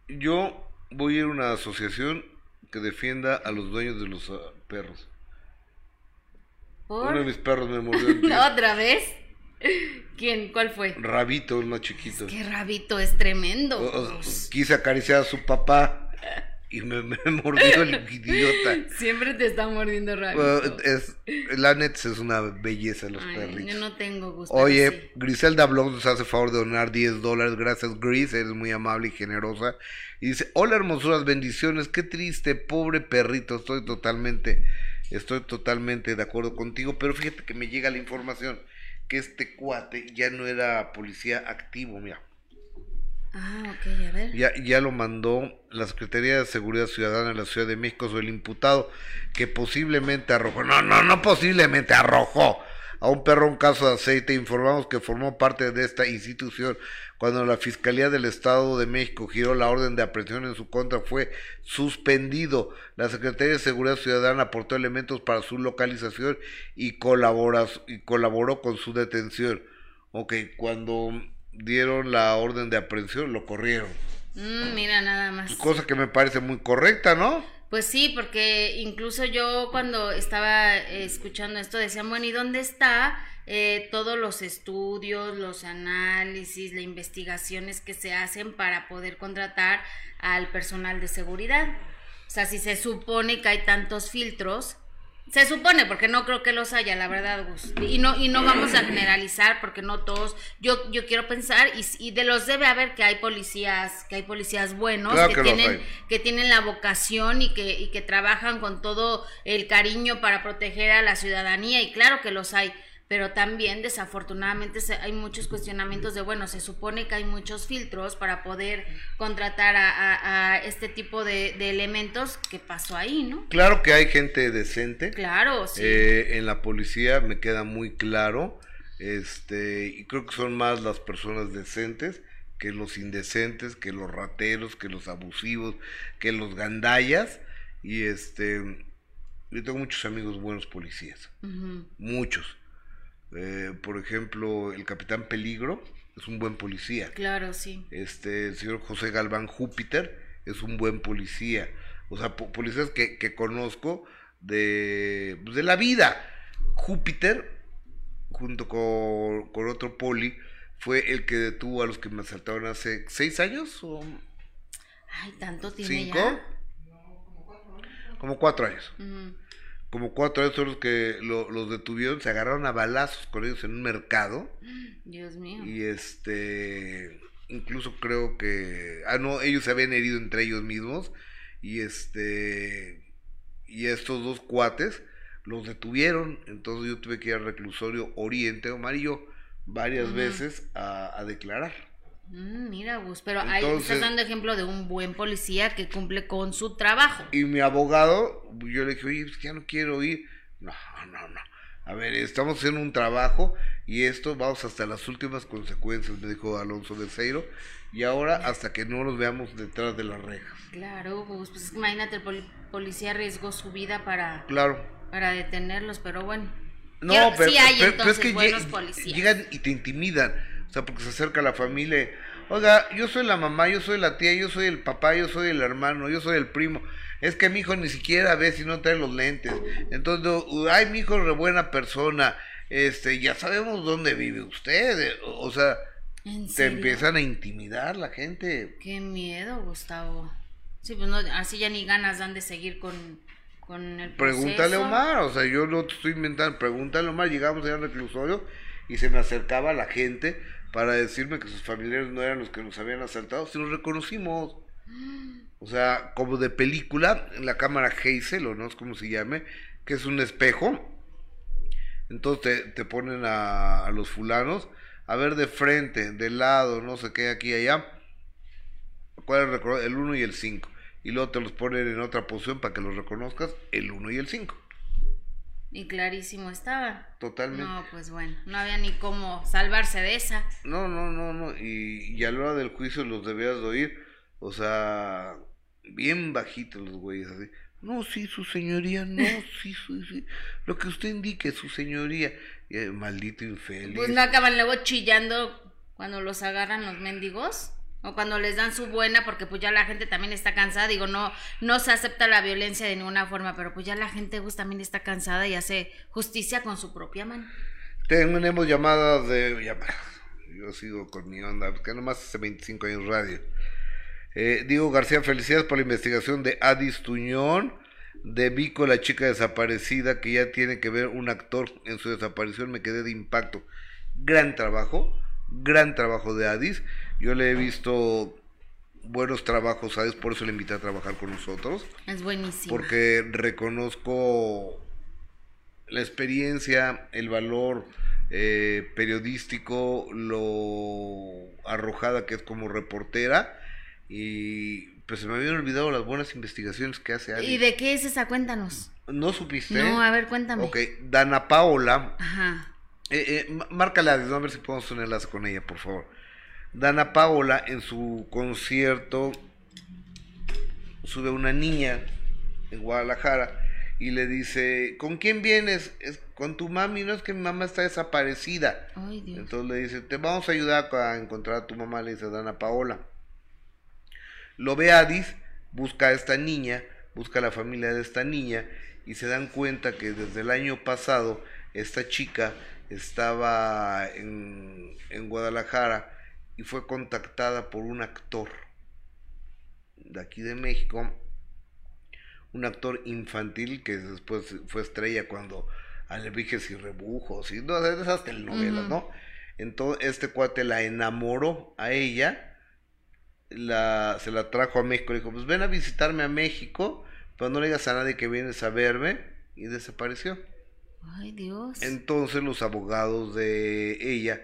Yo voy a ir a una asociación que defienda a los dueños de los ah, perros. ¿Por? Uno de mis perros me mordió. ¿Otra vez? ¿Quién? ¿Cuál fue? Rabito, el más chiquito. Qué rabito, es tremendo. O- o- Gus. quise acariciar a su papá y me, me mordió el idiota. Siempre te está mordiendo. Bueno, es, la neta es una belleza los Ay, perritos. yo no tengo gusto. Oye, Griselda Blog nos hace favor de donar 10 dólares. Gracias, Gris. Eres muy amable y generosa. Y dice: Hola, hermosuras, bendiciones. Qué triste, pobre perrito. Estoy totalmente, estoy totalmente de acuerdo contigo. Pero fíjate que me llega la información que este cuate ya no era policía activo. Mira, Ah, ok, a ver. ya, ya lo mandó la Secretaría de Seguridad Ciudadana de la Ciudad de México sobre el imputado que posiblemente arrojó, no, no, no posiblemente arrojó a un perro un caso de aceite. Informamos que formó parte de esta institución cuando la Fiscalía del Estado de México giró la orden de aprehensión en su contra fue suspendido. La Secretaría de Seguridad Ciudadana aportó elementos para su localización y, y colaboró con su detención. Ok, cuando dieron la orden de aprehensión lo corrieron. Mm, mira, nada más. Cosa que me parece muy correcta, ¿no? Pues sí, porque incluso yo cuando estaba eh, escuchando esto decían, bueno, ¿y dónde está eh, todos los estudios, los análisis, las investigaciones que se hacen para poder contratar al personal de seguridad? O sea, si se supone que hay tantos filtros, se supone, porque no creo que los haya, la verdad, Gus. Y no, y no vamos a generalizar, porque no todos, yo, yo quiero pensar, y, y de los debe haber que hay policías, que hay policías buenos, Claro que, que tienen, que tienen la vocación y que, y que trabajan con todo el cariño para proteger a la ciudadanía, y claro que los hay, pero también desafortunadamente hay muchos cuestionamientos de, bueno, se supone que hay muchos filtros para poder contratar a, a- a este tipo de, de elementos, ¿qué pasó ahí, no? Claro que hay gente decente. Claro, sí. Eh, en la policía me queda muy claro. Este, y creo que son más las personas decentes que los indecentes, que los rateros, que los abusivos, que los gandallas. Y este, yo tengo muchos amigos buenos policías, muchos. Eh, por ejemplo, el capitán Peligro es un buen policía. Claro, sí. Este, el señor José Galván Júpiter es un buen policía. O sea, po- policías que, que conozco de, pues, de la vida. Júpiter, junto con, con otro poli, fue el que detuvo a los que me asaltaron hace seis años o Ay, tanto tiene cinco. ya. Como cuatro años. Ujú. Como cuatro son los que lo- los detuvieron, se agarraron a balazos con ellos en un mercado. Dios mío. Y este, incluso creo que, ah, no, ellos se habían herido entre ellos mismos. Y este, y estos dos cuates los detuvieron. Entonces yo tuve que ir al reclusorio Oriente Amarillo varias Ujú. veces a, a declarar. Mm, mira, Gus, pero ahí estás dando ejemplo de un buen policía que cumple con su trabajo. Y mi abogado, yo le dije, oye, pues ya no quiero ir. No, no, no. A ver, estamos haciendo un trabajo y esto vamos hasta las últimas consecuencias, me dijo Alonso de Ceiro. Y ahora hasta que no nos veamos detrás de las rejas. Claro, Gus, pues imagínate, el poli- policía arriesgó su vida para, Claro. para detenerlos, pero bueno. No, Quiero- pero, sí hay pero- pero entonces es que buenos lle- policías. llegan y te intimidan. O sea, porque se acerca la familia. Oiga, yo soy la mamá, yo soy la tía, yo soy el papá, yo soy el hermano, yo soy el primo. Es que mi hijo ni siquiera ve si no trae los lentes. Entonces, ay, mi hijo es re buena persona. Este, ya sabemos dónde vive usted. O sea, ¿En te empiezan a intimidar la gente. Qué miedo, Gustavo. Sí, pues no, así ya ni ganas dan de seguir con, con el proceso. Pregúntale a Omar, o sea, yo no te estoy inventando, pregúntale a Omar, llegamos allá al reclusorio y se me acercaba la gente para decirme que sus familiares no eran los que nos habían asaltado, si los reconocimos. O sea, como de película, en la cámara Hazel, o no es como se llame, que es un espejo. Entonces te, ponen a, a los fulanos a ver de frente, de lado, no sé qué, aquí y allá. ¿Cuál es el 1 y el 5? Y luego te los ponen en otra posición para que los reconozcas, el 1 y el 5. Y clarísimo estaba. Totalmente. No, pues bueno, no había ni cómo salvarse de esa. No, no, no, no. Y, y a la hora del juicio los debías de oír. O sea, bien bajitos los güeyes así. No, sí, su señoría, no, sí, sí, lo que usted indique, su señoría. Eh, maldito infeliz. Pues no acaban luego chillando cuando los agarran los mendigos o cuando les dan su buena porque pues ya la gente también está cansada digo no no se acepta la violencia de ninguna forma pero pues ya la gente pues también está cansada y hace justicia con su propia mano. Tenemos llamadas de yo sigo con mi onda porque nomás hace 25 años radio. Eh, Diego García felicidades por la investigación de Adis Tuñón de Vico la chica desaparecida que ya tiene que ver un actor en su desaparición. Me quedé de impacto. Gran trabajo gran trabajo de Adis yo le he visto buenos trabajos, ¿sabes? Por eso le invité a trabajar con nosotros. Es buenísimo. Porque reconozco la experiencia, el valor eh, periodístico, lo arrojada que es como reportera. Y pues se me habían olvidado las buenas investigaciones que hace. ¿Y de qué es esa? Cuéntanos. ¿No supiste? No, a ver, cuéntame. Ok, Dana Paola. Ajá. Eh, eh, márcale a a ver si podemos tener enlace con ella, por favor. Dana Paola en su concierto sube una niña en Guadalajara y le dice, ¿con quién vienes? Es con tu mami, no es que mi mamá está desaparecida. Entonces le dice, te vamos a ayudar a encontrar a tu mamá, le dice Dana Paola. Lo ve Adis, busca a esta niña, busca a la familia de esta niña y se dan cuenta que desde el año pasado esta chica estaba en, en Guadalajara y fue contactada por un actor de aquí de México, un actor infantil que después fue estrella cuando Alebrijes y Rebujos, y no, esas telenovelas, ¿no? Entonces este cuate la enamoró a ella, la, se la trajo a México, le dijo, pues ven a visitarme a México, pero no le digas a nadie que vienes a verme, y desapareció. Ay, Dios. Entonces los abogados de ella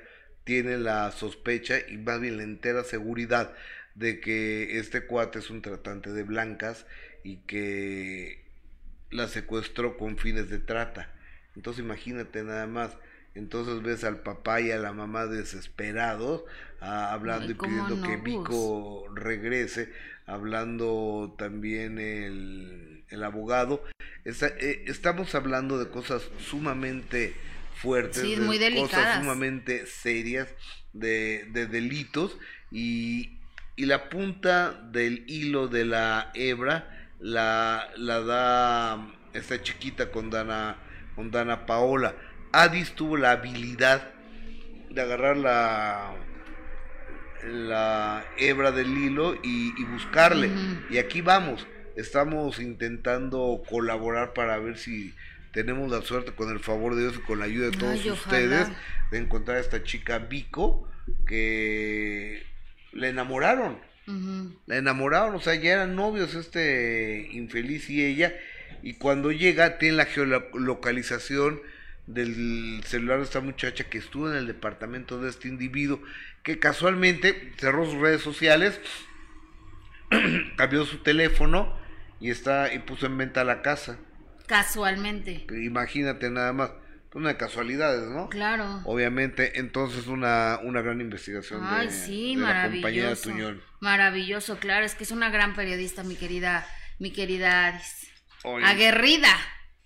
tiene la sospecha y más bien la entera seguridad de que este cuate es un tratante de blancas y que la secuestró con fines de trata. Entonces imagínate nada más. Entonces ves al papá y a la mamá desesperados, ah, hablando y pidiendo que Vico regrese, hablando también el, el abogado. Eh, estamos hablando de cosas sumamente fuertes, de cosas sumamente serias de, de delitos y, y, la punta del hilo de la hebra la, la da esta chiquita con Dana, con Dana Paola. Adis tuvo la habilidad de agarrar la, la hebra del hilo y, y buscarle. Y aquí vamos, estamos intentando colaborar para ver si tenemos la suerte con el favor de Dios y con la ayuda de todos ustedes de encontrar a esta chica Vico que le enamoraron. La enamoraron, o sea, ya eran novios este infeliz y ella. Y cuando llega, tiene la geolocalización del celular de esta muchacha que estuvo en el departamento de este individuo, que casualmente cerró sus redes sociales, cambió su teléfono y está y puso en venta la casa. Casualmente. Imagínate nada más. Una de casualidades, ¿no? Claro. Obviamente, entonces una, una gran investigación Ay, sí, maravilloso. Maravilloso, claro, es que es una gran periodista, mi querida, mi querida Aris. Aguerrida,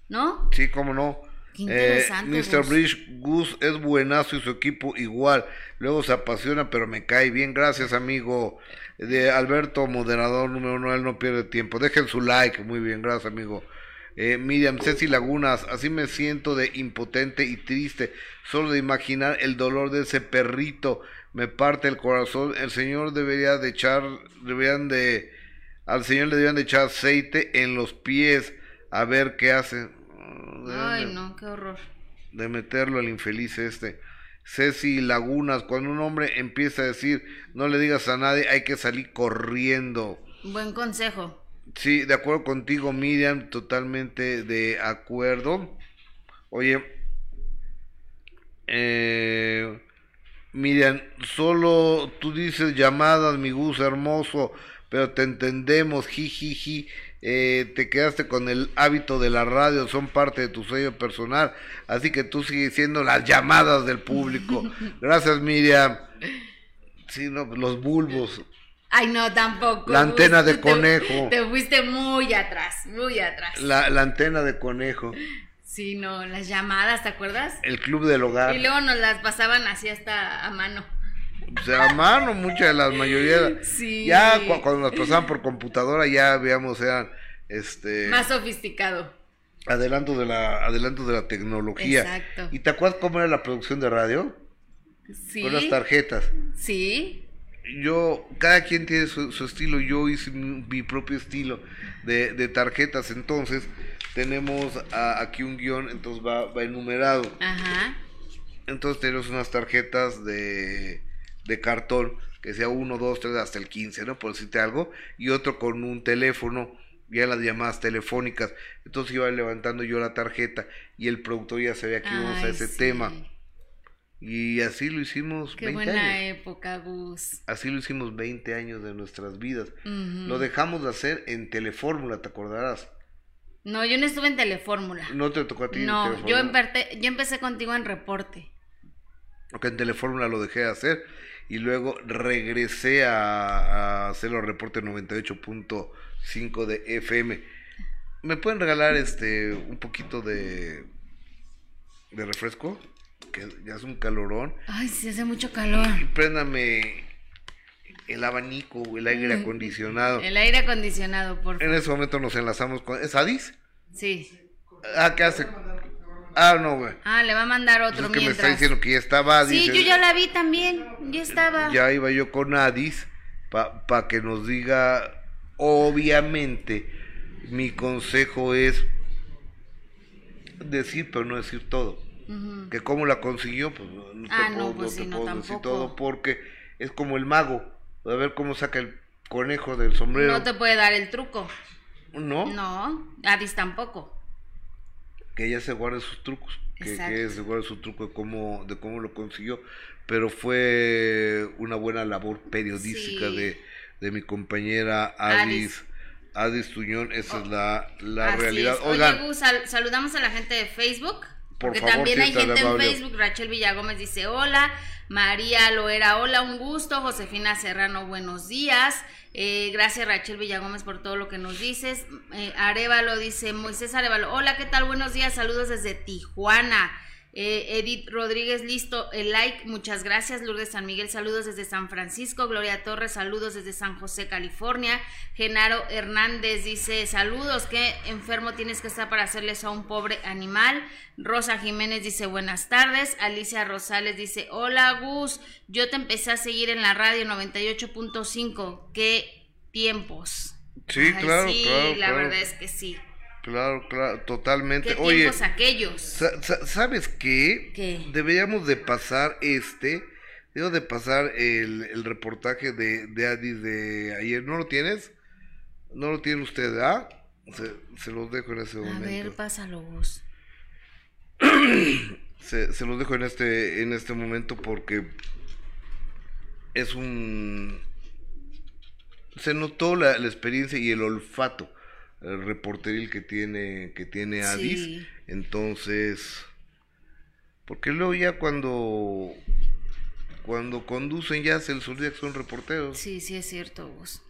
¿no? Sí, cómo no. Qué eh, Mr. Bridge Gus es buenazo y su equipo igual. Luego se apasiona, pero me cae bien. Gracias, amigo. De Alberto, moderador número uno, él no pierde tiempo. Dejen su like. Muy bien, gracias, amigo. Eh, Miriam Ceci Lagunas, así me siento de impotente y triste, solo de imaginar el dolor de ese perrito, me parte el corazón, el Señor debería de echar, deberían de, al Señor le deberían de echar aceite en los pies, a ver qué hace. Ay, no, qué horror. De meterlo al infeliz este. Ceci Lagunas, cuando un hombre empieza a decir, no le digas a nadie, hay que salir corriendo. Buen consejo. Sí, de acuerdo contigo, Miriam, totalmente de acuerdo. Oye, eh, Miriam, solo tú dices llamadas, mi gusto hermoso, pero te entendemos, jijiji. Eh, te quedaste con el hábito de la radio, son parte de tu sello personal, así que tú sigues siendo las llamadas del público. Gracias, Miriam. Sí, no, los bulbos. Ay, no, tampoco. La antena de conejo. Te, fuiste muy atrás, muy atrás. La, la antena de conejo. Sí, no, las llamadas, ¿te acuerdas? El club del hogar. Y luego nos las pasaban así hasta a mano. O sea, a mano, muchas de las mayoría. Sí. Ya cu- cuando las pasaban por computadora, ya veíamos, eran este Más sofisticado. adelanto de la adelanto de la tecnología. Exacto. ¿Y te acuerdas cómo era la producción de radio? Sí. Con las tarjetas. Sí. Yo, cada quien tiene su, su estilo, yo hice mi, mi propio estilo de, de tarjetas, entonces tenemos a- aquí un guion, entonces va, va enumerado. Ajá. Entonces tenemos unas tarjetas de, de cartón, que sea 1, 2, 3, hasta el 15, ¿no? Por decirte algo. Y otro con un teléfono, ya las llamadas telefónicas. Entonces iba levantando yo la tarjeta y el productor ya sabía que íbamos a ese sí. tema. Y así lo hicimos Qué 20 buena años. época, Gus. Así lo hicimos 20 años de nuestras vidas. Lo dejamos de hacer en Telefórmula, ¿te acordarás? No, yo no estuve en Telefórmula. No te tocó a ti. No, yo, emperte- yo empecé contigo en reporte. Ok, en Telefórmula lo dejé de hacer y luego regresé a, a hacer los reportes 98.5 de FM. ¿Me pueden regalar este un poquito de de refresco? Que ya es un calorón. Ay, sí, hace mucho calor. Y préndame el abanico o el aire acondicionado. El aire acondicionado, por En favor. ese momento nos enlazamos con... ¿Es Adis? Sí. Ah, ¿qué hace? Ah, no, güey. Ah, le va a mandar otro es que me está mientras. diciendo que ya estaba Adis. Sí, yo ya la vi también. Ya estaba. ya iba yo con Adis para que nos diga, obviamente, mi consejo es decir, pero no decir todo. Que cómo la consiguió, pues no te Ah, no, puedo, pues te sí, no, puedo decir todo porque es como el mago, a ver cómo saca el conejo del sombrero. No te puede dar el truco. ¿No? No, Adis tampoco. que ella se guarde sus trucos, que, que se guarde su truco de cómo, de cómo lo consiguió, pero fue una buena labor periodística Sí. de, de mi compañera Adis. Adis, Adis Tuñón, esa es la, la realidad. es. Oigan, Oye, Gus, sal- saludamos a la gente de Facebook. Por porque favor, también hay gente en. Facebook. Rachel Villagómez dice hola. María Loera, hola, un gusto. Josefina Serrano, buenos días. Eh, gracias Rachel Villagómez por todo lo que nos dices. Eh, Arevalo dice, Moisés Arevalo, hola, ¿qué tal? Buenos días, saludos desde Tijuana. Eh, Edith Rodríguez, listo, el like, muchas gracias. Lourdes San Miguel, saludos desde San Francisco. Gloria Torres, saludos desde San José, California. Genaro Hernández dice, saludos, qué enfermo tienes que estar para hacerles a un pobre animal. Rosa Jiménez dice, buenas tardes. Alicia Rosales dice, hola Gus, yo te empecé a seguir en la radio 98.5, qué tiempos. Sí, claro, sí, claro, la claro. verdad es que sí. Claro, claro, totalmente. Qué Oye, aquellos. sa- sa- ¿sabes qué? ¿Qué? Deberíamos de pasar este, debo de pasar el, el reportaje de, de Adis de ayer. ¿No lo tienes? ¿No lo tiene usted, ah? Se, se los dejo en ese A momento. ver, pásalo Gus. se, se los dejo en este en este momento porque es un se notó la, la experiencia y el olfato reporteril que tiene que tiene Adis Sí. entonces porque luego ya cuando cuando conducen ya se les olvida que son reporteros Sí, sí es cierto, Gus.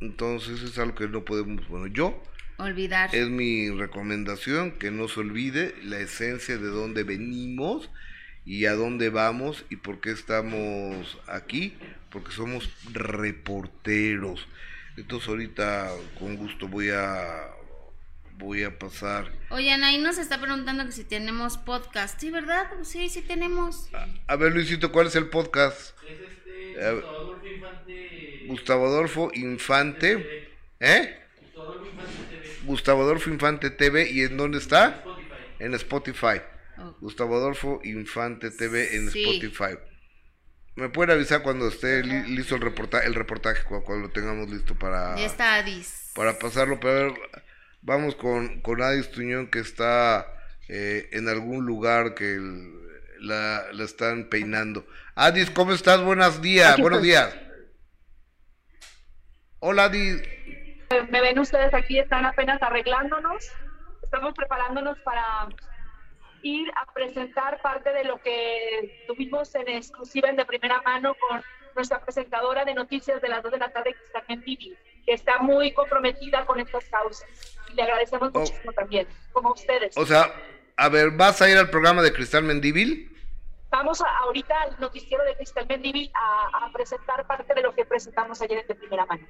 entonces es algo que no podemos bueno yo Olvidar. es mi recomendación que no se olvide la esencia de dónde venimos y a dónde vamos y por qué estamos aquí, porque somos reporteros. Entonces ahorita con gusto voy a voy a pasar. Oye, Anaí nos está preguntando que si tenemos podcast. Sí, ¿verdad? Sí, sí tenemos. A ver Luisito, ¿cuál es el podcast? Es este A. Gustavo Adolfo Infante. Gustavo Adolfo Infante, ¿eh? Gustavo Adolfo Infante TV. Gustavo Adolfo Infante TV y en dónde está? Spotify. En Spotify. Oh, Gustavo Adolfo Infante TV en Sí. Spotify. Me pueden avisar cuando esté li- listo el reportaje, el reportaje cu- cuando, lo tengamos listo para, Ya está Adis. para pasarlo. Pero a ver, vamos con, con Adis Tuñón que está eh, en algún lugar que el- la, la están peinando. Adis, ¿cómo estás? Buenos días, Aquí buenos días. Hola Adis. Me ven ustedes aquí, están apenas arreglándonos. Estamos preparándonos para ir a presentar parte de lo que tuvimos en exclusiva en de primera mano con nuestra presentadora de noticias de las 2 de la tarde, Cristal Mendívil, que está muy comprometida con estas causas. Y le agradecemos Oh. muchísimo también, como ustedes. O sea, a ver, ¿vas a ir al programa de Cristal Mendívil? Vamos a- ahorita al noticiero de Cristal Mendívil a, a presentar parte de lo que presentamos ayer en de primera mano.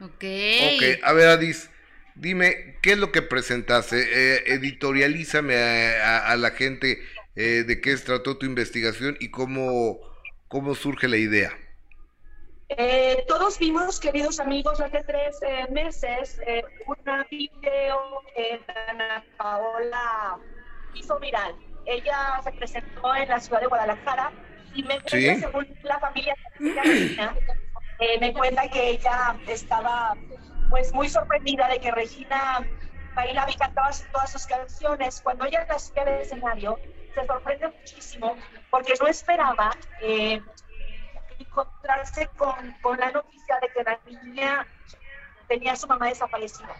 Ok. Ok, a ver, Adis, dime, ¿qué es lo que presentaste? Eh, editorialízame a, a- a la gente eh, de qué se trató tu investigación y cómo, cómo surge la idea. Eh, todos vimos, queridos amigos, hace tres eh, meses eh, una video que Ana Paola hizo viral. Ella se presentó en la ciudad de Guadalajara y me cuenta, Sí. según la familia eh, me cuenta que ella estaba pues muy sorprendida de que Regina bailaba y cantaba todas sus canciones. Cuando ella la subía del escenario, se sorprende muchísimo porque no esperaba eh, encontrarse con, con la noticia de que la niña tenía a su mamá desaparecida.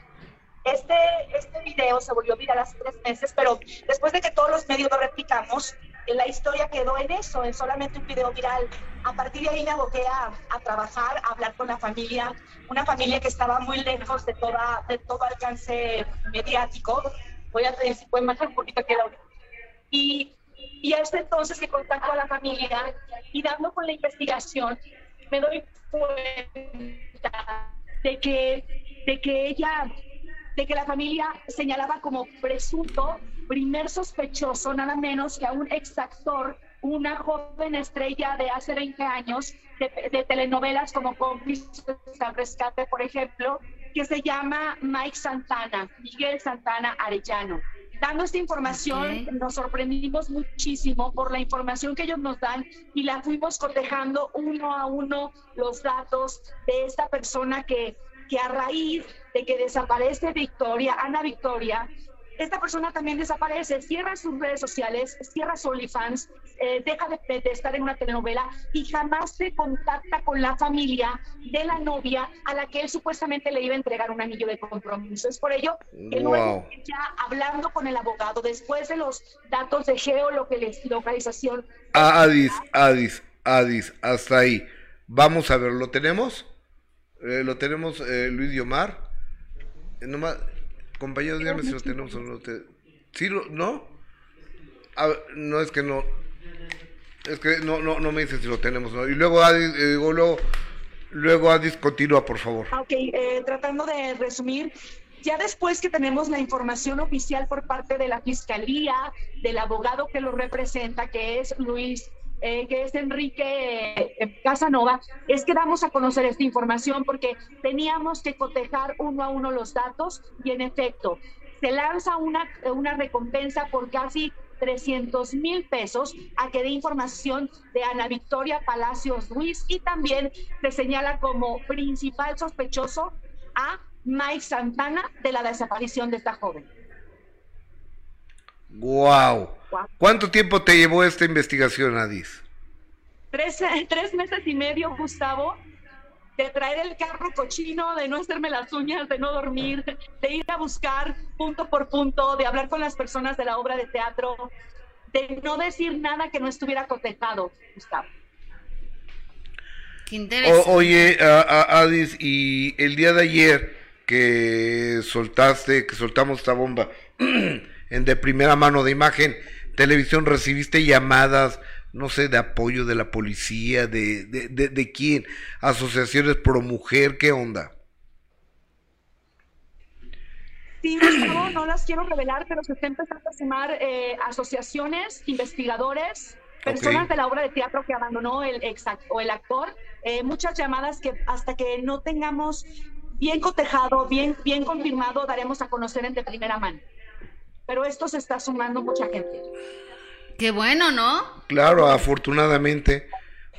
Este, este video se volvió viral hace tres meses, pero después de que todos los medios lo replicamos, la historia quedó en eso, en solamente un video viral. A partir de ahí me aboqué a, a trabajar, a hablar con la familia, una familia que estaba muy lejos de, toda, de todo alcance mediático. Voy a si pueden bajar un poquito aquí la y, y es entonces que contacto a la familia y dando con la investigación me doy cuenta de que, de que ella, de que la familia señalaba como presunto primer sospechoso nada menos que a un exactor, una joven estrella de hace 20 años de, de telenovelas como Cómplices al Rescate, por ejemplo, que se llama Mike Santana, Miguel Santana Arellano. Dando esta información, Ok. nos sorprendimos muchísimo por la información que ellos nos dan y la fuimos cotejando uno a uno los datos de esta persona que, que a raíz de que desaparece Victoria, Ana Victoria, esta persona también desaparece, cierra sus redes sociales, cierra su OnlyFans, eh, deja de, de estar en una telenovela y jamás se contacta con la familia de la novia a la que él supuestamente le iba a entregar un anillo de compromiso. Es por ello que luego Wow. ya hablando con el abogado, después de los datos de geolocalización, Ah, Adis, Adis, Adis, hasta ahí. Vamos a ver, ¿lo tenemos? Eh, ¿Lo tenemos eh, Luis Diomar? Eh, nomás, compañeros, díganme si lo tenemos o no. Te- ¿Sí lo, no? A no es que no. Es que no, no, no me dicen si lo tenemos o no. Y luego Adis, eh, digo, luego, luego Adis, continúa, por favor. Ah, Ok, eh, tratando de resumir, ya después que tenemos la información oficial por parte de la Fiscalía, del abogado que lo representa, que es Luis, eh, que es Enrique eh, Casanova, es que damos a conocer esta información porque teníamos que cotejar uno a uno los datos y en efecto, se lanza una, una recompensa por casi 300 mil pesos a que dé información de Ana Victoria Palacios Ruiz y también se señala como principal sospechoso a Mike Santana de la desaparición de esta joven. Wow. Guau. ¿Cuánto tiempo te llevó esta investigación, Adis? Tres, tres meses y medio, Gustavo, de traer el carro cochino, de no hacerme las uñas, de no dormir, de ir a buscar punto por punto, de hablar con las personas de la obra de teatro, de no decir nada que no estuviera cotejado, Gustavo. Qué O- interesante. oye, a- a- Adis, y el día de ayer que soltaste, que soltamos esta bomba en de primera mano de imagen, televisión, recibiste llamadas, no sé, de apoyo de la policía, de, de, de, de quién, asociaciones pro mujer, ¿qué onda? Sí, Gustavo, no las quiero revelar, pero se está empezando a sumar eh, asociaciones, investigadores, personas de la obra de teatro que abandonó el ex o el actor, eh, muchas llamadas que hasta que no tengamos bien cotejado, bien, bien confirmado, daremos a conocer en de primera mano. Pero esto se está sumando mucha gente. Qué bueno, ¿no? Claro, afortunadamente,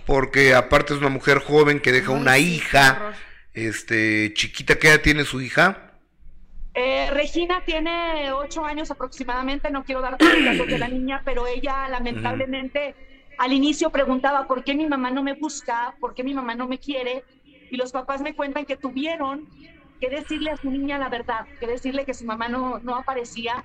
porque aparte es una mujer joven que deja Ay, una sí, hija, este, chiquita, ¿qué edad tiene su hija? Eh, Regina tiene ocho años aproximadamente, no quiero dar datos de la niña, pero ella lamentablemente al inicio preguntaba por qué mi mamá no me busca, por qué mi mamá no me quiere, y los papás me cuentan que tuvieron que decirle a su niña la verdad, que decirle que su mamá no, no aparecía,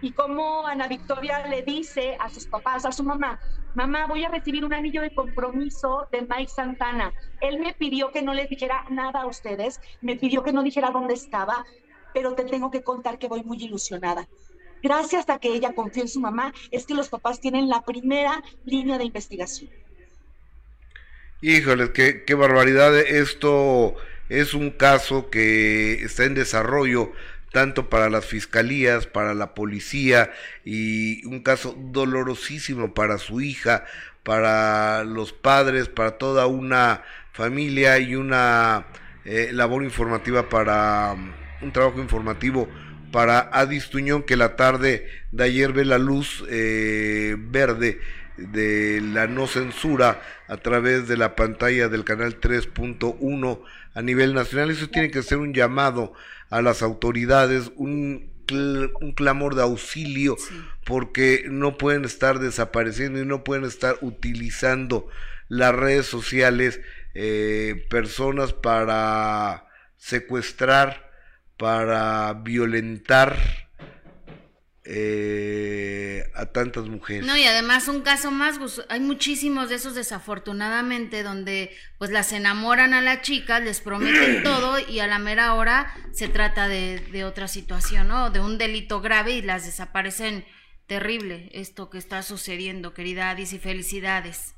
y cómo Ana Victoria le dice a sus papás, a su mamá, mamá, voy a recibir un anillo de compromiso de Mike Santana. Él me pidió que no les dijera nada a ustedes, me pidió que no dijera dónde estaba, pero te tengo que contar que voy muy ilusionada. Gracias a que ella confió en su mamá, es que los papás tienen la primera línea de investigación. Híjole, qué, qué barbaridad. Esto es un caso que está en desarrollo tanto para las fiscalías, para la policía y un caso dolorosísimo para su hija, para los padres, para toda una familia y una eh, labor informativa para un trabajo informativo para Adis Tuñón que la tarde de ayer ve la luz eh, verde de la no censura a través de la pantalla del canal 3.1 a nivel nacional. Eso tiene que ser un llamado a las autoridades, un, un clamor de auxilio, porque no pueden estar desapareciendo y no pueden estar utilizando las redes sociales eh, personas para secuestrar, para violentar eh, a tantas mujeres. No, y además un caso más, pues, hay muchísimos de esos desafortunadamente donde pues las enamoran a las chicas, les prometen todo y a la mera hora se trata de, de otra situación, ¿no? De un delito grave y las desaparecen terrible esto que está sucediendo, querida Adis, y felicidades.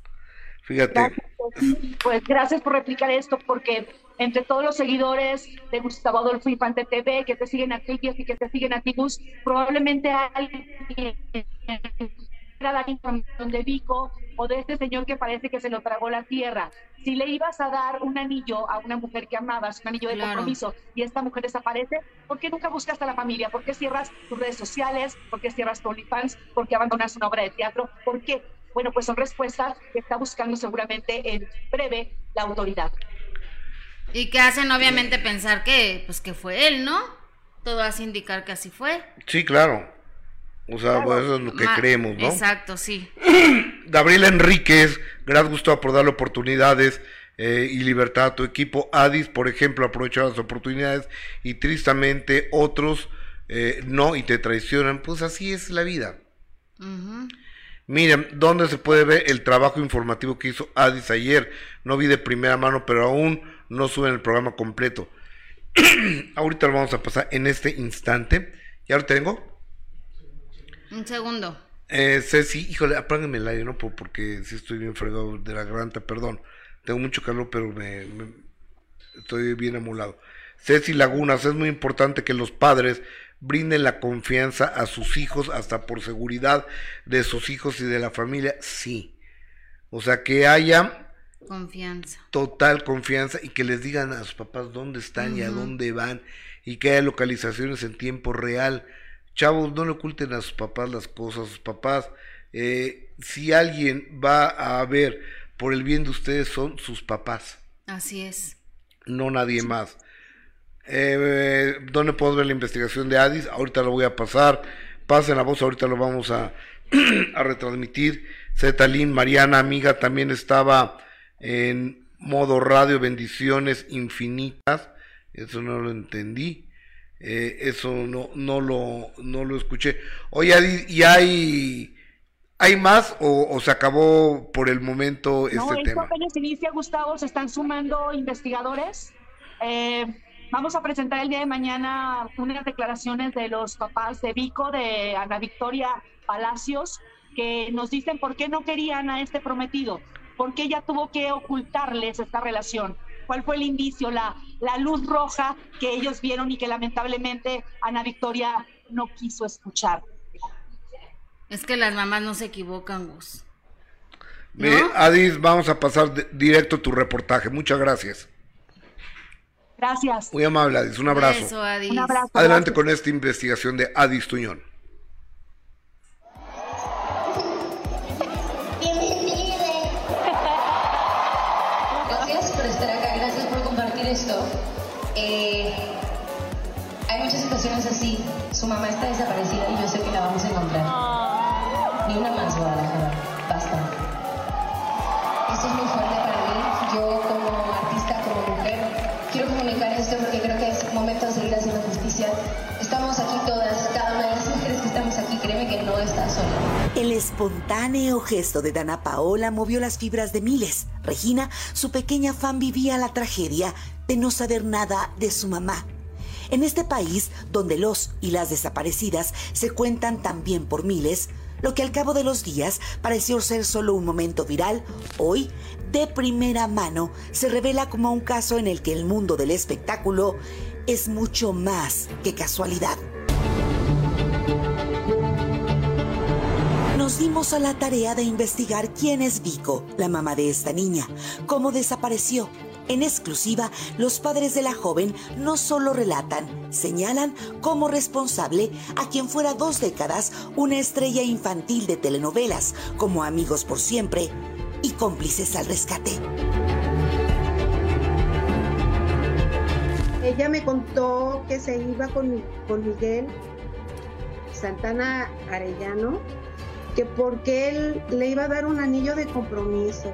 Fíjate. Pues gracias por replicar esto, porque entre todos los seguidores de Gustavo Adolfo Infante TV que te siguen a ti y que te siguen a ti, Gus, probablemente alguien dar información de Vico o de este señor que parece que se lo tragó la tierra. Si le ibas a dar un anillo a una mujer que amabas, un anillo de Claro. compromiso, y esta mujer desaparece, ¿por qué nunca buscas a la familia? ¿Por qué cierras tus redes sociales? ¿Por qué cierras tu OnlyFans? ¿Por qué abandonas una obra de teatro? ¿Por qué? Bueno, pues son respuestas que está buscando seguramente en breve la autoridad. Y que hacen obviamente pensar que pues que fue él, ¿no? Todo hace indicar que así fue. Sí, claro. O sea, pues, eso es lo que Ma- creemos, ¿no? Exacto, sí. Gabriela Enríquez, gracias Gustavo por darle oportunidades eh, y libertad a tu equipo. Adis, por ejemplo, aprovechó las oportunidades y tristemente otros eh, no y te traicionan. Pues así es la vida. Ujú. Miren, ¿dónde se puede ver el trabajo informativo que hizo Adis ayer? No vi de primera mano, pero aún no suben el programa completo. ahorita lo vamos a pasar en este instante. ¿Ya lo tengo? Un segundo. Eh, Ceci, híjole, apáguenme el aire, ¿no? Por- Porque sí estoy bien fregado de la garganta, perdón. Tengo mucho calor, pero me, me- estoy bien amulado. Ceci Lagunas, es muy importante que los padres brinden la confianza a sus hijos, hasta por seguridad de sus hijos y de la familia, sí. O sea, que haya Confianza. total confianza y que les digan a sus papás dónde están y a dónde van y que haya localizaciones en tiempo real. Chavos, no le oculten a sus papás las cosas, sus papás. eh, si alguien va a ver por el bien de ustedes son sus papás, Así es. no nadie más. Eh, ¿Dónde puedo ver la investigación de Adis? Ahorita lo voy a pasar. Pasen la voz, ahorita lo vamos a, a retransmitir. Zetalín, Mariana, amiga, también estaba en modo radio, bendiciones infinitas. Eso no lo entendí. Eh, eso no, no, lo, no lo escuché. Oye, ¿y hay, hay más o, o se acabó por el momento este no, tema? apenas inicia, Gustavo, se están sumando investigadores. Eh, vamos a presentar el día de mañana unas declaraciones de los papás de Vico, de Ana Victoria Palacios, que nos dicen por qué no querían a este prometido, por qué ella tuvo que ocultarles esta relación, cuál fue el indicio, la, la luz roja que ellos vieron y que lamentablemente Ana Victoria no quiso escuchar. Es que las mamás no se equivocan, Gus. ¿No? Adis, vamos a pasar de- directo tu reportaje. Muchas gracias. Gracias. Muy amable, Adis. Un abrazo. Eso, Adis. Un abrazo. Adelante gracias. con esta investigación de Adis Tuñón. Mamá está desaparecida y yo sé que la vamos a encontrar. Ni una más, Guadalajara. Basta. Esto es muy fuerte para mí. Yo como artista, como mujer, quiero comunicar esto porque creo que es momento de seguir haciendo justicia. Estamos aquí todas, cada una de las mujeres que estamos aquí, créeme que no está sola. El espontáneo gesto de Dana Paola movió las fibras de miles. Regina, su pequeña fan, vivía la tragedia de no saber nada de su mamá. En este país, donde los y las desaparecidas se cuentan también por miles, lo que al cabo de los días pareció ser solo un momento viral, hoy, de primera mano, se revela como un caso en el que el mundo del espectáculo es mucho más que casualidad. Nos dimos a la tarea de investigar quién es Vico, la mamá de esta niña, cómo desapareció. En exclusiva, los padres de la joven no solo relatan, señalan como responsable a quien fuera dos décadas una estrella infantil de telenovelas, como Amigos por Siempre y cómplices al rescate. Ella me contó que se iba con, con Miguel Santana Arellano, que porque él le iba a dar un anillo de compromiso.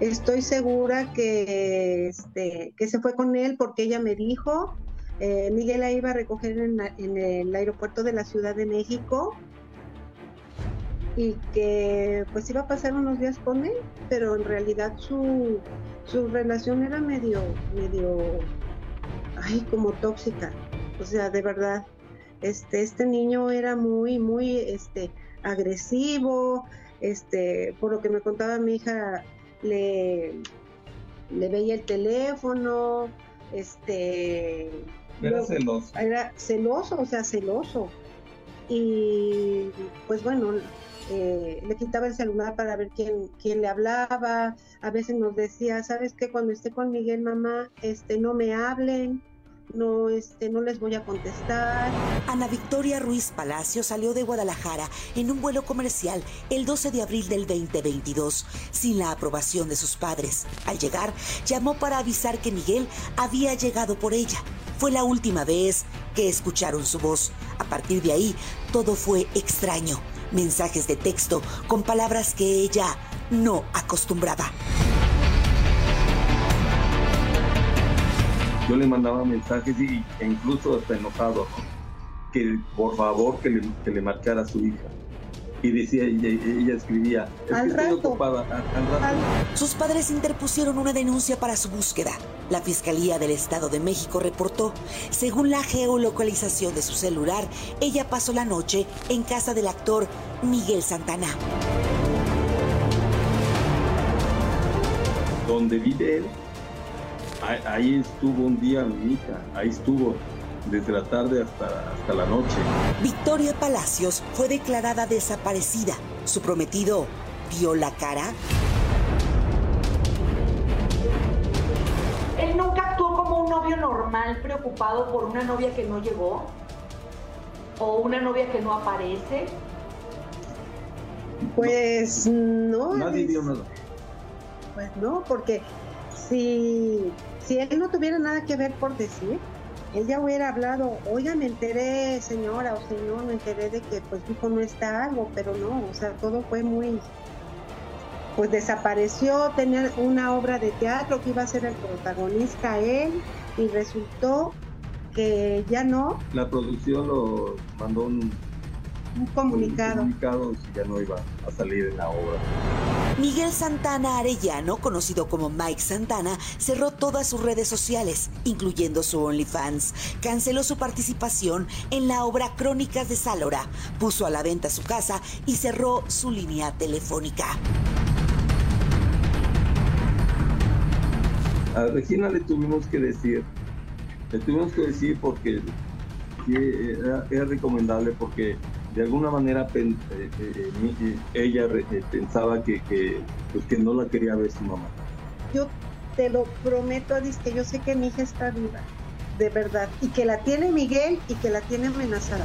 Estoy segura que, este, que se fue con él porque ella me dijo, eh, Miguel la iba a recoger en, en el aeropuerto de la Ciudad de México y que pues iba a pasar unos días con él, pero en realidad su, su relación era medio, medio, ay, como tóxica. O sea, de verdad, este, este niño era muy, muy, este, agresivo, este, por lo que me contaba mi hija, le, le veía el teléfono, este, Era luego- celoso. era celoso, o sea, celoso. Y pues bueno, eh, le quitaba el celular para ver quién, quién le hablaba. A veces nos decía, ¿sabes qué? Cuando esté con Miguel, mamá, este, no me hablen, no, este, no les voy a contestar. Ana Victoria Ruiz Palacio salió de Guadalajara en un vuelo comercial el 12 de abril del 2022 sin la aprobación de sus padres. Al llegar, llamó para avisar que Miguel había llegado por ella. Fue la última vez que escucharon su voz. A partir de ahí, todo fue extraño. Mensajes de texto con palabras que ella no acostumbraba. Yo le mandaba mensajes y, e incluso hasta enojado, ¿no? que por favor que le, que le marcara a su hija. Y decía, ella, ella escribía, es Al que estoy rato. ocupada, al, al rato. Sus padres interpusieron una denuncia para su búsqueda. La Fiscalía del Estado de México reportó, según la geolocalización de su celular, ella pasó la noche en casa del actor Miguel Santana. Donde vive él, ahí, estuvo un día mi hija, ahí estuvo desde la tarde hasta, hasta la noche. Victoria Palacios fue declarada desaparecida. Su prometido dio la cara. Él nunca actuó como un novio normal, preocupado por una novia que no llegó o una novia que no aparece. Pues no. Nadie es- vio nada. Pues no, porque si, si él no tuviera nada que ver por decir, él ya hubiera hablado, oiga, me enteré, señora o señor, me enteré de que pues dijo no está algo, pero no, o sea, todo fue muy, pues desapareció, tenía una obra de teatro que iba a ser el protagonista él y resultó que ya no, La producción lo mandó un, un comunicado. un comunicado si ya no iba a salir en la obra. Miguel Santana Arellano, conocido como Mike Santana, cerró todas sus redes sociales, incluyendo su OnlyFans. Canceló su participación en la obra Crónicas de Sálora, puso a la venta su casa y cerró su línea telefónica. A Regina le tuvimos que decir, le tuvimos que decir porque era recomendable porque de alguna manera pen- eh, eh, eh, ella eh, pensaba que, que, pues, que no la quería ver su mamá. yo te lo prometo, Adis, que yo sé que mi hija está viva, de verdad, y que la tiene Miguel y que la tiene amenazada.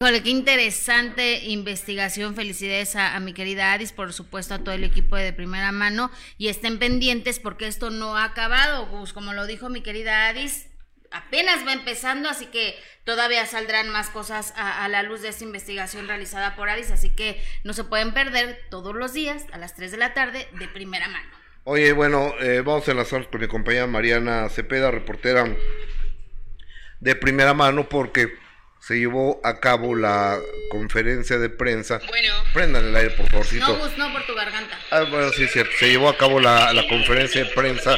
Híjole, qué interesante investigación. Felicidades a, a mi querida Adis, por supuesto a todo el equipo de, de primera mano. Y estén pendientes porque esto no ha acabado, Gus. Como lo dijo mi querida Adis, apenas va empezando, así que todavía saldrán más cosas a, la luz de esta investigación realizada por Adis. Así que no se pueden perder todos los días a las 3 de la tarde de primera mano. Oye, bueno, eh, vamos a enlazar con mi compañera Mariana Cepeda, reportera de primera mano, porque se llevó a cabo la conferencia de prensa. Bueno. Prendan el aire, por favorcito. No, Gus, no por tu garganta. Ah, bueno, sí, es cierto. Se llevó a cabo la, la conferencia de prensa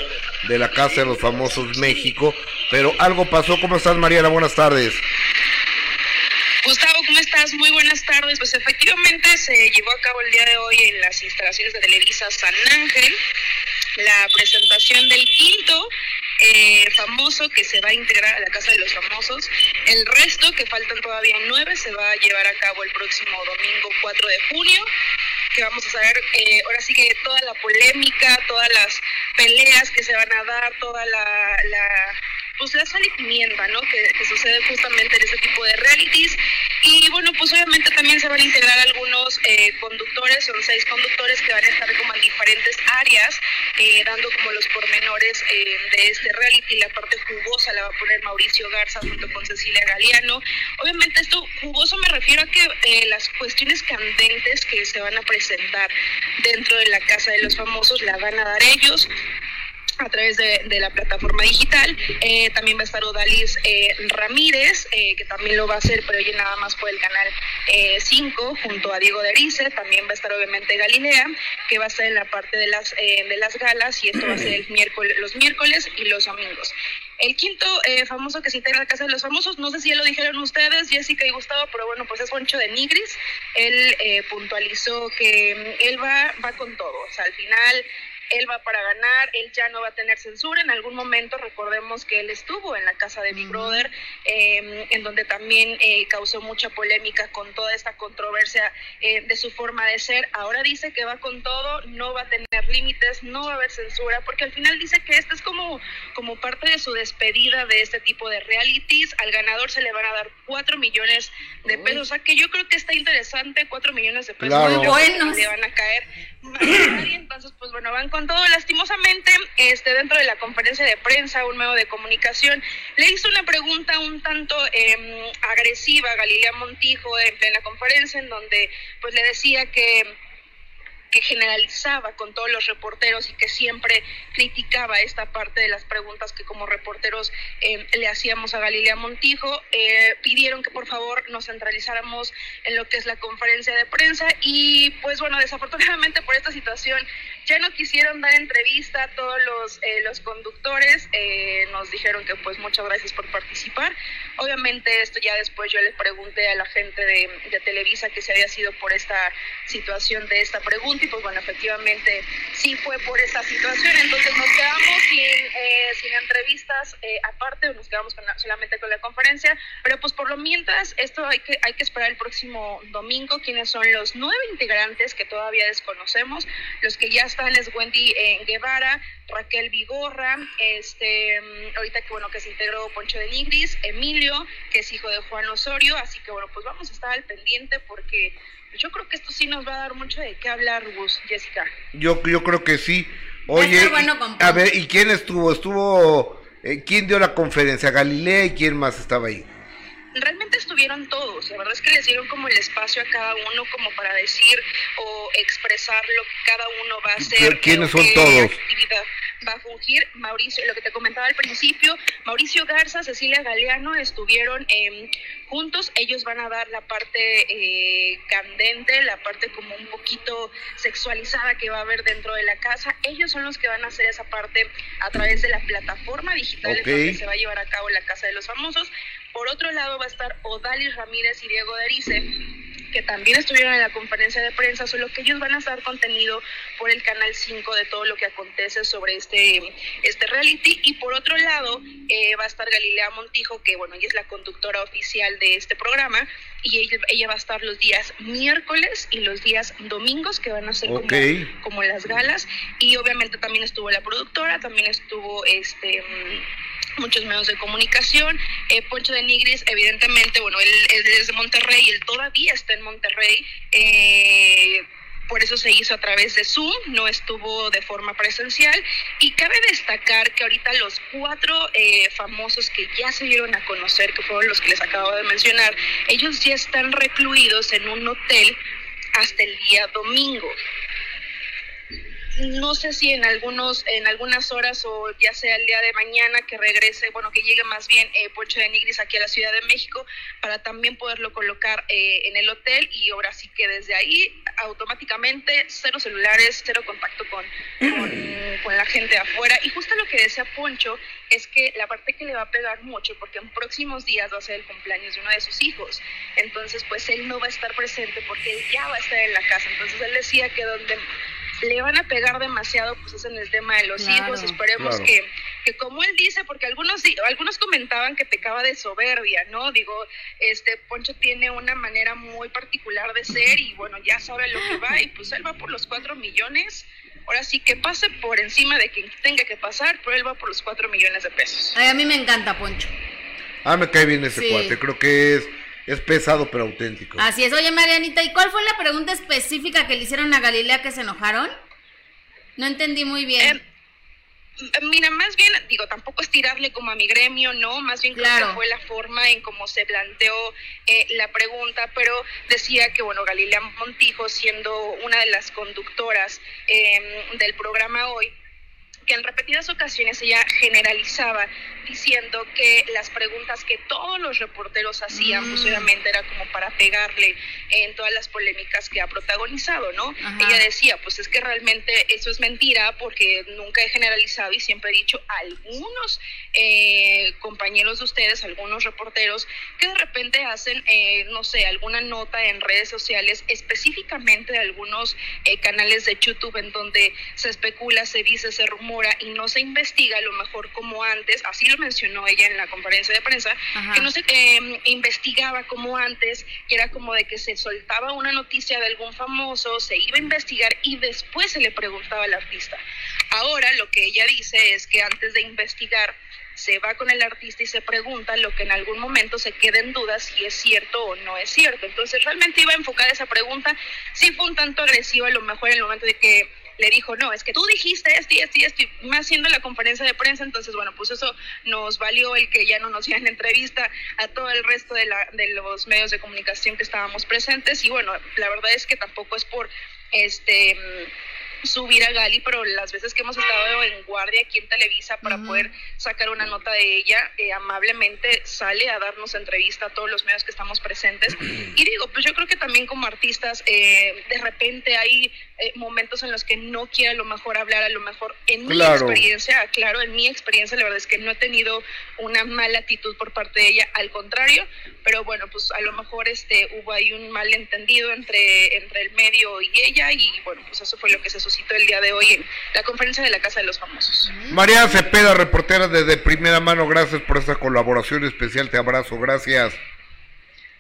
de la Casa de los Famosos México, pero algo pasó. ¿Cómo estás, Mariana? Buenas tardes. Gustavo, ¿cómo estás? Muy buenas tardes. Pues efectivamente se llevó a cabo el día de hoy en las instalaciones de Televisa San Ángel la presentación del quinto eh, famoso que se va a integrar a la Casa de los Famosos. El resto, que faltan todavía nueve, se va a llevar a cabo el próximo domingo 4 de junio que vamos a saber, eh, ahora sí que toda la polémica, todas las peleas que se van a dar, toda la, la pues la salimienta, ¿no? Que, sucede justamente en ese tipo de realities. Y bueno, pues obviamente también se van a integrar algunos eh, conductores, son seis conductores que van a estar como en diferentes áreas, eh, dando como los pormenores eh, de este reality. La parte jugosa la va a poner Mauricio Garza junto con Cecilia Galeano. Obviamente esto jugoso me refiero a que las cuestiones candentes que se van a presentar dentro de la Casa de los Famosos la van a dar ellos a través de, de, la plataforma digital. Eh, también va a estar Odalis eh, Ramírez, eh, que también lo va a hacer, pero ella nada más por el canal 5, junto a Diego Derice. También va a estar obviamente Galilea, que va a estar en la parte de las, de las galas, y esto va a ser el miércoles, los miércoles y los domingos. El quinto famoso que se integra a la Casa de los Famosos, no sé si ya lo dijeron ustedes, Jessica y Gustavo, pero bueno, pues es Poncho de Nigris. Él puntualizó que mm, él va, va con todo, o sea, al final él va para ganar, él ya no va a tener censura. En algún momento recordemos que él estuvo en la casa de Big Brother, eh, en donde también eh, causó mucha polémica con toda esta controversia eh, de su forma de ser. Ahora dice que va con todo, no va a tener límites, no va a haber censura, porque al final dice que esta es como, como parte de su despedida de este tipo de realities. Al ganador se le van a dar cuatro millones de pesos, o sea que yo creo que está interesante, cuatro millones de pesos. Claro. Le van a caer. Entonces, pues bueno, van con todo. Lastimosamente, este, dentro de la conferencia de prensa, un medio de comunicación le hizo una pregunta un tanto eh, agresiva a Galilea Montijo en plena conferencia, en donde pues le decía que que generalizaba con todos los reporteros y que siempre criticaba esta parte de las preguntas que como reporteros eh, le hacíamos a Galilea Montijo. Eh, pidieron que por favor nos centralizáramos en lo que es la conferencia de prensa y pues bueno, desafortunadamente por esta situación ya no quisieron dar entrevista a todos los, eh, los conductores, eh, nos dijeron que pues muchas gracias por participar. Obviamente esto ya después yo le pregunté a la gente de, de, Televisa que se había sido por esta situación de esta pregunta y pues bueno, efectivamente sí fue por esta situación, entonces nos quedamos sin, eh, sin entrevistas aparte, nos quedamos con la, solamente con la conferencia, pero pues por lo mientras esto hay que, hay que esperar el próximo domingo, quienes son los nueve integrantes que todavía desconocemos, los que ya están es Wendy eh, Guevara, Raquel Vigorra, este, ahorita que bueno que se integró Poncho de Nigris, Emilio, que es hijo de Juan Osorio, así que bueno, pues vamos a estar al pendiente porque yo creo que esto sí nos va a dar mucho de qué hablar, Gus, Jessica. Yo, yo creo que sí. Oye, bueno a ver, ¿y quién estuvo? Estuvo, eh, ¿quién dio la conferencia? Galilea y quién más estaba ahí realmente estuvieron todos, la verdad es que les dieron como el espacio a cada uno como para decir o expresar lo que cada uno va a hacer. ¿Quiénes son todos? Actividad va a fungir Mauricio, lo que te comentaba al principio, Mauricio Garza, Cecilia Galeano estuvieron eh, juntos, ellos van a dar la parte eh, candente, la parte como un poquito sexualizada que va a haber dentro de la casa, ellos son los que van a hacer esa parte a través de la plataforma digital okay. donde se va a llevar a cabo la Casa de los Famosos. Por otro lado va a estar Odalis Ramírez y Diego Derice, que también estuvieron en la conferencia de prensa, solo que ellos van a estar contenido por el Canal 5 de todo lo que acontece sobre este, este reality. Y por otro lado eh, va a estar Galilea Montijo, que bueno, ella es la conductora oficial de este programa, y ella, ella va a estar los días miércoles y los días domingos, que van a ser okay. como, como las galas. Y obviamente también estuvo la productora, también estuvo este muchos medios de comunicación. Eh, Poncho de Nigris, evidentemente, bueno, él es desde Monterrey, él todavía está en Monterrey. Eh, por eso se hizo a través de Zoom, no estuvo de forma presencial. Y cabe destacar que ahorita los cuatro eh, famosos que ya se dieron a conocer, que fueron los que les acabo de mencionar, ellos ya están recluidos en un hotel hasta el día domingo. No sé si en algunos en algunas horas o ya sea el día de mañana que regrese, bueno, que llegue más bien eh, Poncho de Nigris aquí a la Ciudad de México para también poderlo colocar eh, en el hotel y ahora sí que desde ahí automáticamente cero celulares, cero contacto con, con, con la gente afuera. Y justo lo que decía Poncho es que la parte que le va a pegar mucho, porque en próximos días va a ser el cumpleaños de uno de sus hijos, entonces pues él no va a estar presente porque él ya va a estar en la casa. Entonces él decía que donde le van a pegar demasiado pues es en el tema de los Claro. hijos esperemos Claro. que, que como él dice porque algunos algunos comentaban que pecaba de soberbia no digo este Poncho tiene una manera muy particular de ser y bueno ya sabe lo que va y pues él va por los cuatro millones ahora sí que pase por encima de quien tenga que pasar pero él va por los cuatro millones de pesos Ay, a mí me encanta Poncho. Ah, me cae bien ese Sí. cuate. Creo que es, es pesado pero auténtico. Así es. Oye, Marianita, ¿y cuál fue la pregunta específica que le hicieron a Galilea que se enojaron? No entendí muy bien. Eh, Mira, más bien, digo, tampoco es tirarle como a mi gremio, ¿no? Más bien creo Claro. que fue la forma en cómo se planteó eh, la pregunta, pero decía que, bueno, Galilea Montijo, siendo una de las conductoras eh, del programa hoy, que en repetidas ocasiones ella generalizaba diciendo que las preguntas que todos los reporteros hacían, pues Mm. obviamente era como para pegarle en todas las polémicas que ha protagonizado, ¿no? Ajá. Ella decía, pues es que realmente eso es mentira porque nunca he generalizado y siempre he dicho algunos eh, compañeros de ustedes, algunos reporteros, que de repente hacen, eh, no sé, alguna nota en redes sociales, específicamente de algunos eh, canales de YouTube en donde se especula, se dice, se rumora y no se investiga a lo mejor como antes, así lo mencionó ella en la conferencia de prensa, Ajá. que no se eh, investigaba como antes, que era como de que se soltaba una noticia de algún famoso, se iba a investigar y después se le preguntaba al artista. Ahora lo que ella dice es que antes de investigar se va con el artista y se pregunta lo que en algún momento se queda en duda si es cierto o no es cierto. Entonces realmente iba a enfocar esa pregunta, sí fue un tanto agresiva a lo mejor en el momento de que le dijo, no, es que tú dijiste esto y esto y esto, más siendo la conferencia de prensa, entonces, bueno, pues eso nos valió el que ya no nos dieran entrevista a todo el resto de, la, de los medios de comunicación que estábamos presentes, y bueno, la verdad es que tampoco es por, este subir a Gali, pero las veces que hemos estado en guardia aquí en Televisa para poder sacar una nota de ella, eh, amablemente sale a darnos entrevista a todos los medios que estamos presentes. Y digo, pues yo creo que también como artistas, eh, de repente hay eh, momentos en los que no quiere a lo mejor hablar, a lo mejor en mi experiencia, claro, en mi experiencia la verdad es que no he tenido una mala actitud por parte de ella, al contrario, pero bueno, pues a lo mejor este hubo ahí un malentendido entre, entre el medio y ella y bueno, pues eso fue lo que se suscitó el día de hoy en la conferencia de la Casa de los Famosos. María Cepeda, reportera desde primera mano, gracias por esta colaboración especial, te abrazo, gracias.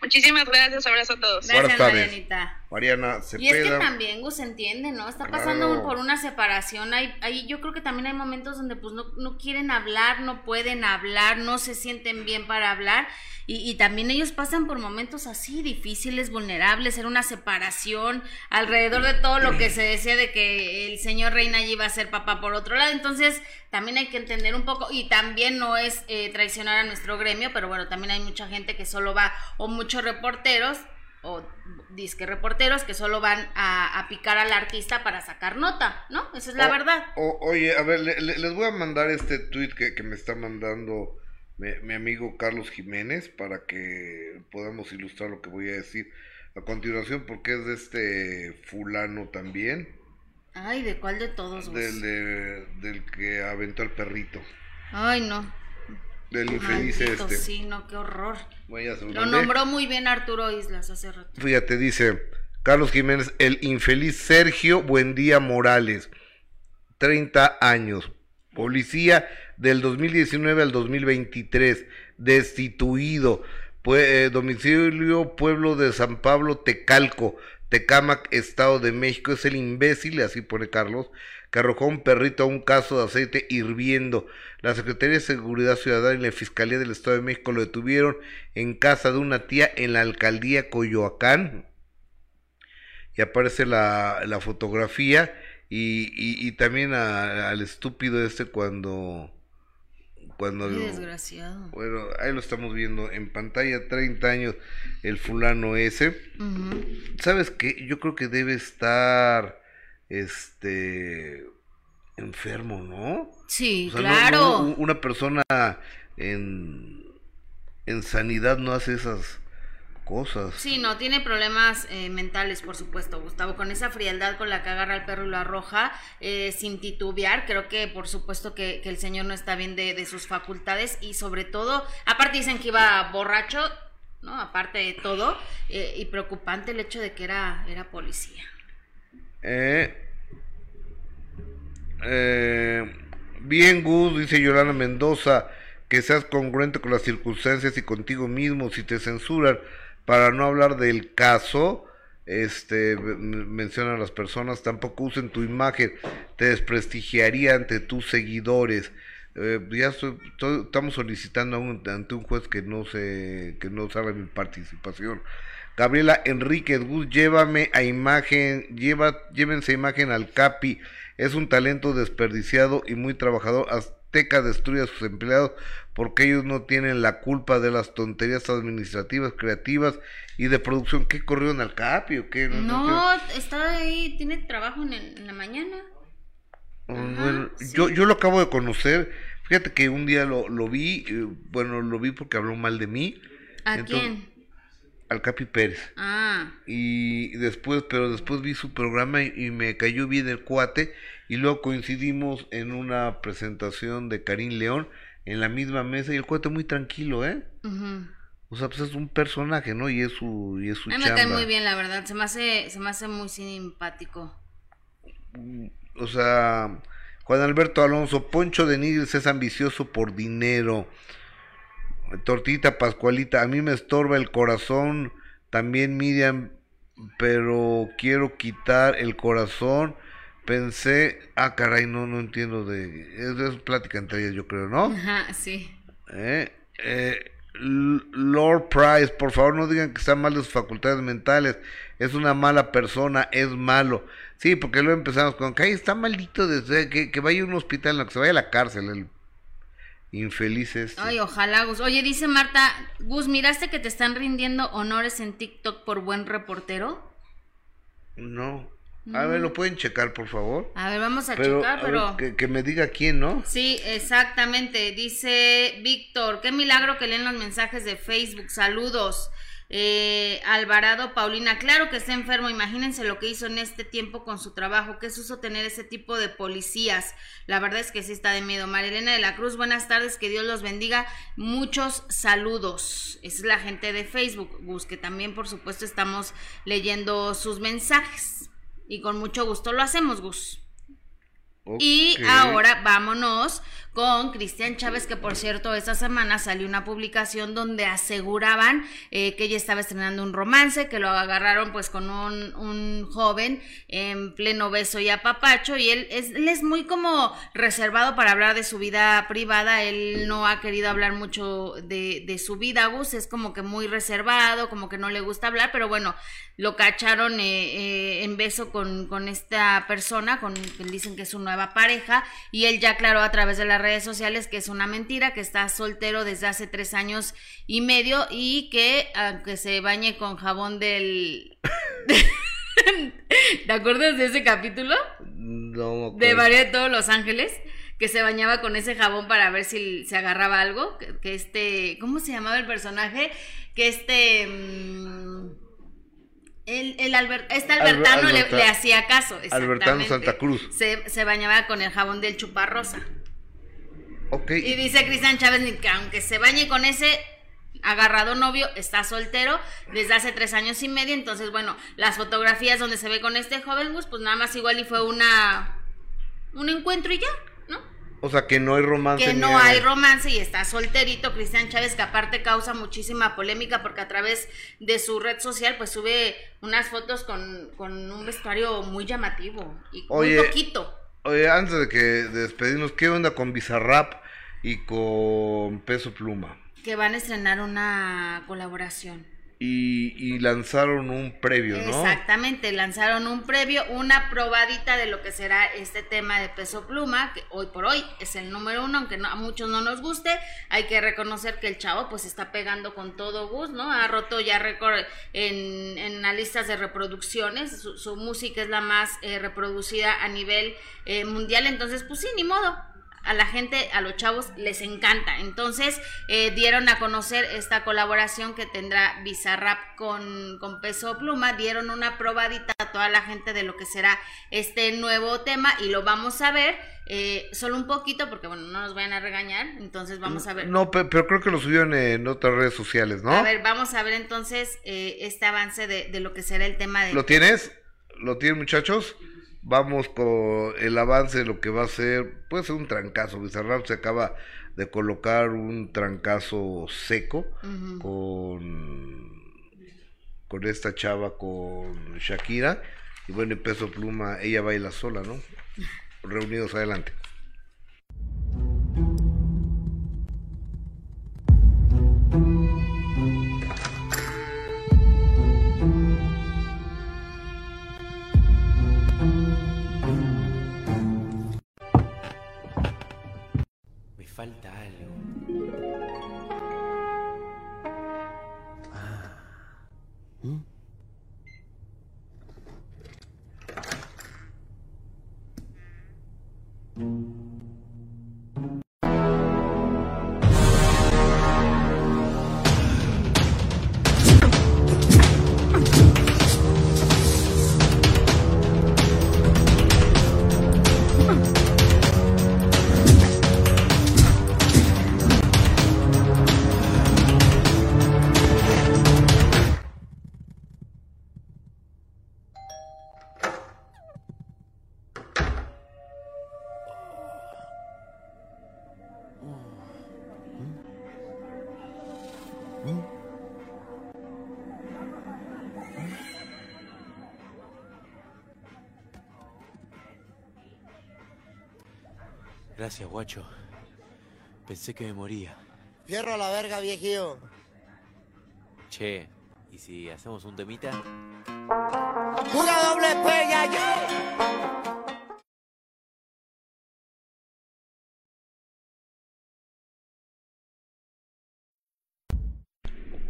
Muchísimas gracias, abrazo a todos. Gracias, Buenas tardes. Marianita. Mariana Y es que también, Gus, se entiende, ¿no? Está Claro. pasando por una separación. Hay, hay, yo creo que también hay momentos donde pues no, no quieren hablar, no pueden hablar, no se sienten bien para hablar. Y, y también ellos pasan por momentos así difíciles, vulnerables, era una separación alrededor de todo lo que se decía de que el señor Reina ya iba a ser papá por otro lado. Entonces, también hay que entender un poco, y también no es eh, traicionar a nuestro gremio, pero bueno, también hay mucha gente que solo va, o muchos reporteros, o disque reporteros que solo van a, a picar al artista para sacar nota, ¿no? Esa es la O- verdad. o- oye, a ver, le- le- les voy a mandar este tweet que, que me está mandando mi, mi amigo Carlos Jiménez para que podamos ilustrar lo que voy a decir a continuación porque es de este fulano también, Ay, ¿de cuál de todos? Del, de- del que aventó al perrito, Ay, no. Del infeliz Maldito, este. Sí, no, qué horror. Lo nombró muy bien Arturo Islas hace rato. Fíjate, dice Carlos Jiménez, el infeliz Sergio Buendía Morales, 30 años, policía del 2019 al 2023, destituido, pue- eh, domicilio pueblo de San Pablo, Tecalco, Tecámac, Estado de México, es el imbécil, así pone Carlos, que arrojó un perrito a un caso de aceite hirviendo. La Secretaría de Seguridad Ciudadana y la Fiscalía del Estado de México lo detuvieron en casa de una tía en la alcaldía Coyoacán. Y aparece la, la fotografía y, y, y también a- al estúpido este cuando... cuando Qué desgraciado. bueno, ahí lo estamos viendo en pantalla, 30 años, el fulano ese. ¿Sabes qué? Yo creo que debe estar este enfermo, ¿no? Sí, O sea, no- claro. no, una persona en, en sanidad no hace esas cosas. Sí, no, tiene problemas eh, mentales, por supuesto, Gustavo. Con esa frialdad con la que agarra al perro y lo arroja, eh, sin titubear, creo que por supuesto que, que el señor no está bien de, de sus facultades y sobre todo, aparte dicen que iba borracho, ¿no? Aparte de todo, eh, y preocupante el hecho de que era, era policía. Eh, eh, bien, Gus, dice Yolanda Mendoza, que seas congruente con las circunstancias y contigo mismo. Si te censuran para no hablar del caso, este, m- mencionan las personas, tampoco usen tu imagen, te desprestigiaría ante tus seguidores. Eh, ya estoy- estamos solicitando a un- ante un juez que no se que no salga mi participación. Gabriela Enríquez Gus, llévame a imagen, lleva, llévense imagen al Capi, es un talento desperdiciado y muy trabajador. Azteca destruye a sus empleados porque ellos no tienen la culpa de las tonterías administrativas, creativas y de producción. ¿Qué corrieron al Capi o qué? No, está ahí, tiene trabajo en, el- en la mañana. Oh, yo, yo lo acabo de conocer. Fíjate que un día lo, lo vi, eh, bueno, lo vi porque habló mal de mí. ¿A Entonces, quién? Al Capi Pérez. Ah, Y después, pero después vi su programa y, y me cayó bien el cuate. Y luego coincidimos en una presentación de Karim León en la misma mesa. Y el cuate muy tranquilo, ¿eh? ujú. O sea, pues es un personaje, ¿no? Y es su, y es su A mí me cae muy bien, la verdad. Se me hace, se me hace muy simpático. O sea, Juan Alberto Alonso, Poncho de Nigris es ambicioso por dinero. Tortita Pascualita, a mí me estorba el corazón, también Miriam, pero quiero quitar el corazón. Pensé, ah, caray, no, no entiendo de. Es, es plática entre ellas, yo creo, ¿no? Ajá, sí. Eh, eh, Lord Price, por favor no digan que está mal de sus facultades mentales. Es una mala persona, es malo. Sí, porque luego empezamos con que "Ay, está maldito desde que, que vaya a un hospital, no, que se vaya a la cárcel, el infeliz este. Ay, ojalá, Gus. Oye, dice Marta, Gus, ¿miraste que te están rindiendo honores en TikTok por buen reportero? No. A ver, lo pueden checar, por favor. A ver, vamos a Pero, checar, a ver, pero... que, que me diga quién, ¿no? Sí, exactamente. Dice Víctor, qué milagro que leen los mensajes de Facebook. Saludos. Eh, Alvarado Paulina, claro que está enfermo. Imagínense lo que hizo en este tiempo con su trabajo. Qué suso tener ese tipo de policías. La verdad es que sí está de miedo. Marilena de la Cruz, buenas tardes. Que Dios los bendiga. Muchos saludos. Esa es la gente de Facebook. Gus, que también, por supuesto, estamos leyendo sus mensajes. Y con mucho gusto lo hacemos, Gus. Y ahora vámonos con Cristian Chávez, que por cierto, esta semana salió una publicación donde aseguraban eh, que ella estaba estrenando un romance, que lo agarraron pues con un, un joven en pleno beso y apapacho, y él es, él es muy como reservado para hablar de su vida privada, él no ha querido hablar mucho de, de su vida, Gus, es como que muy reservado, como que no le gusta hablar, pero bueno, lo cacharon eh, eh, en beso con, con esta persona, con que dicen que es su nueva pareja, y él ya aclaró a través de las redes sociales que es una mentira, que está soltero desde hace tres años y medio y que aunque se bañe con jabón del... ¿Te acuerdas de ese capítulo? No, me De. María de todos los ángeles, que se bañaba con ese jabón para ver si se agarraba algo, que, que este, ¿cómo se llamaba el personaje? Que este... mm, el, el Albert- este Alber- Albertano le- Alberta- le, hacía caso. Albertano. Santa Cruz. Se, se bañaba con el jabón del chuparrosa. Y dice Cristian Chávez que aunque se bañe con ese agarrado novio, está soltero desde hace tres años y medio. Entonces, bueno, las fotografías donde se ve con este joven, pues, pues nada más igual y fue una un encuentro y ya, ¿no? O sea, que no hay romance. Que no hay romance y está solterito Cristian Chávez, que aparte causa muchísima polémica porque a través de su red social, pues sube unas fotos con, con un vestuario muy llamativo y Oye, muy poquito. Oye, antes de que de despedirnos, ¿qué onda con Bizarrap y con Peso Pluma? Que van a estrenar una colaboración. y, y lanzaron un previo, ¿no? Exactamente, lanzaron un previo, una probadita de lo que será este tema de peso pluma, que hoy por hoy es el número uno, aunque no- a muchos no nos guste, hay que reconocer que el chavo pues está pegando con todo bus, ¿no? Ha roto ya récord en, en las listas de reproducciones, su, su música es la más eh, reproducida a nivel eh, mundial, entonces pues sí, ni modo, a la gente, a los chavos les encanta. Entonces eh, dieron a conocer esta colaboración que tendrá Bizarrap con, con Peso Pluma, dieron una probadita a toda la gente de lo que será este nuevo tema y lo vamos a ver eh, solo un poquito porque bueno, no nos vayan a regañar, entonces vamos a ver. No, pe- pero creo que lo subieron en otras redes sociales, ¿no? A ver, vamos a ver entonces eh, este avance de, de lo que será el tema de... ¿Lo tienes? ¿Lo tienen muchachos? Vamos con el avance de lo que va a ser, puede ser un trancazo. Bizarrap se acaba de colocar un trancazo seco con, con esta chava, con Shakira. Y bueno, en peso pluma, ella baila sola, ¿no? Reunidos adelante. Gracias, guacho. Pensé que me moría. Fierro a la verga, viejillo. Che, ¿y si hacemos un temita? Una doble peña, yo.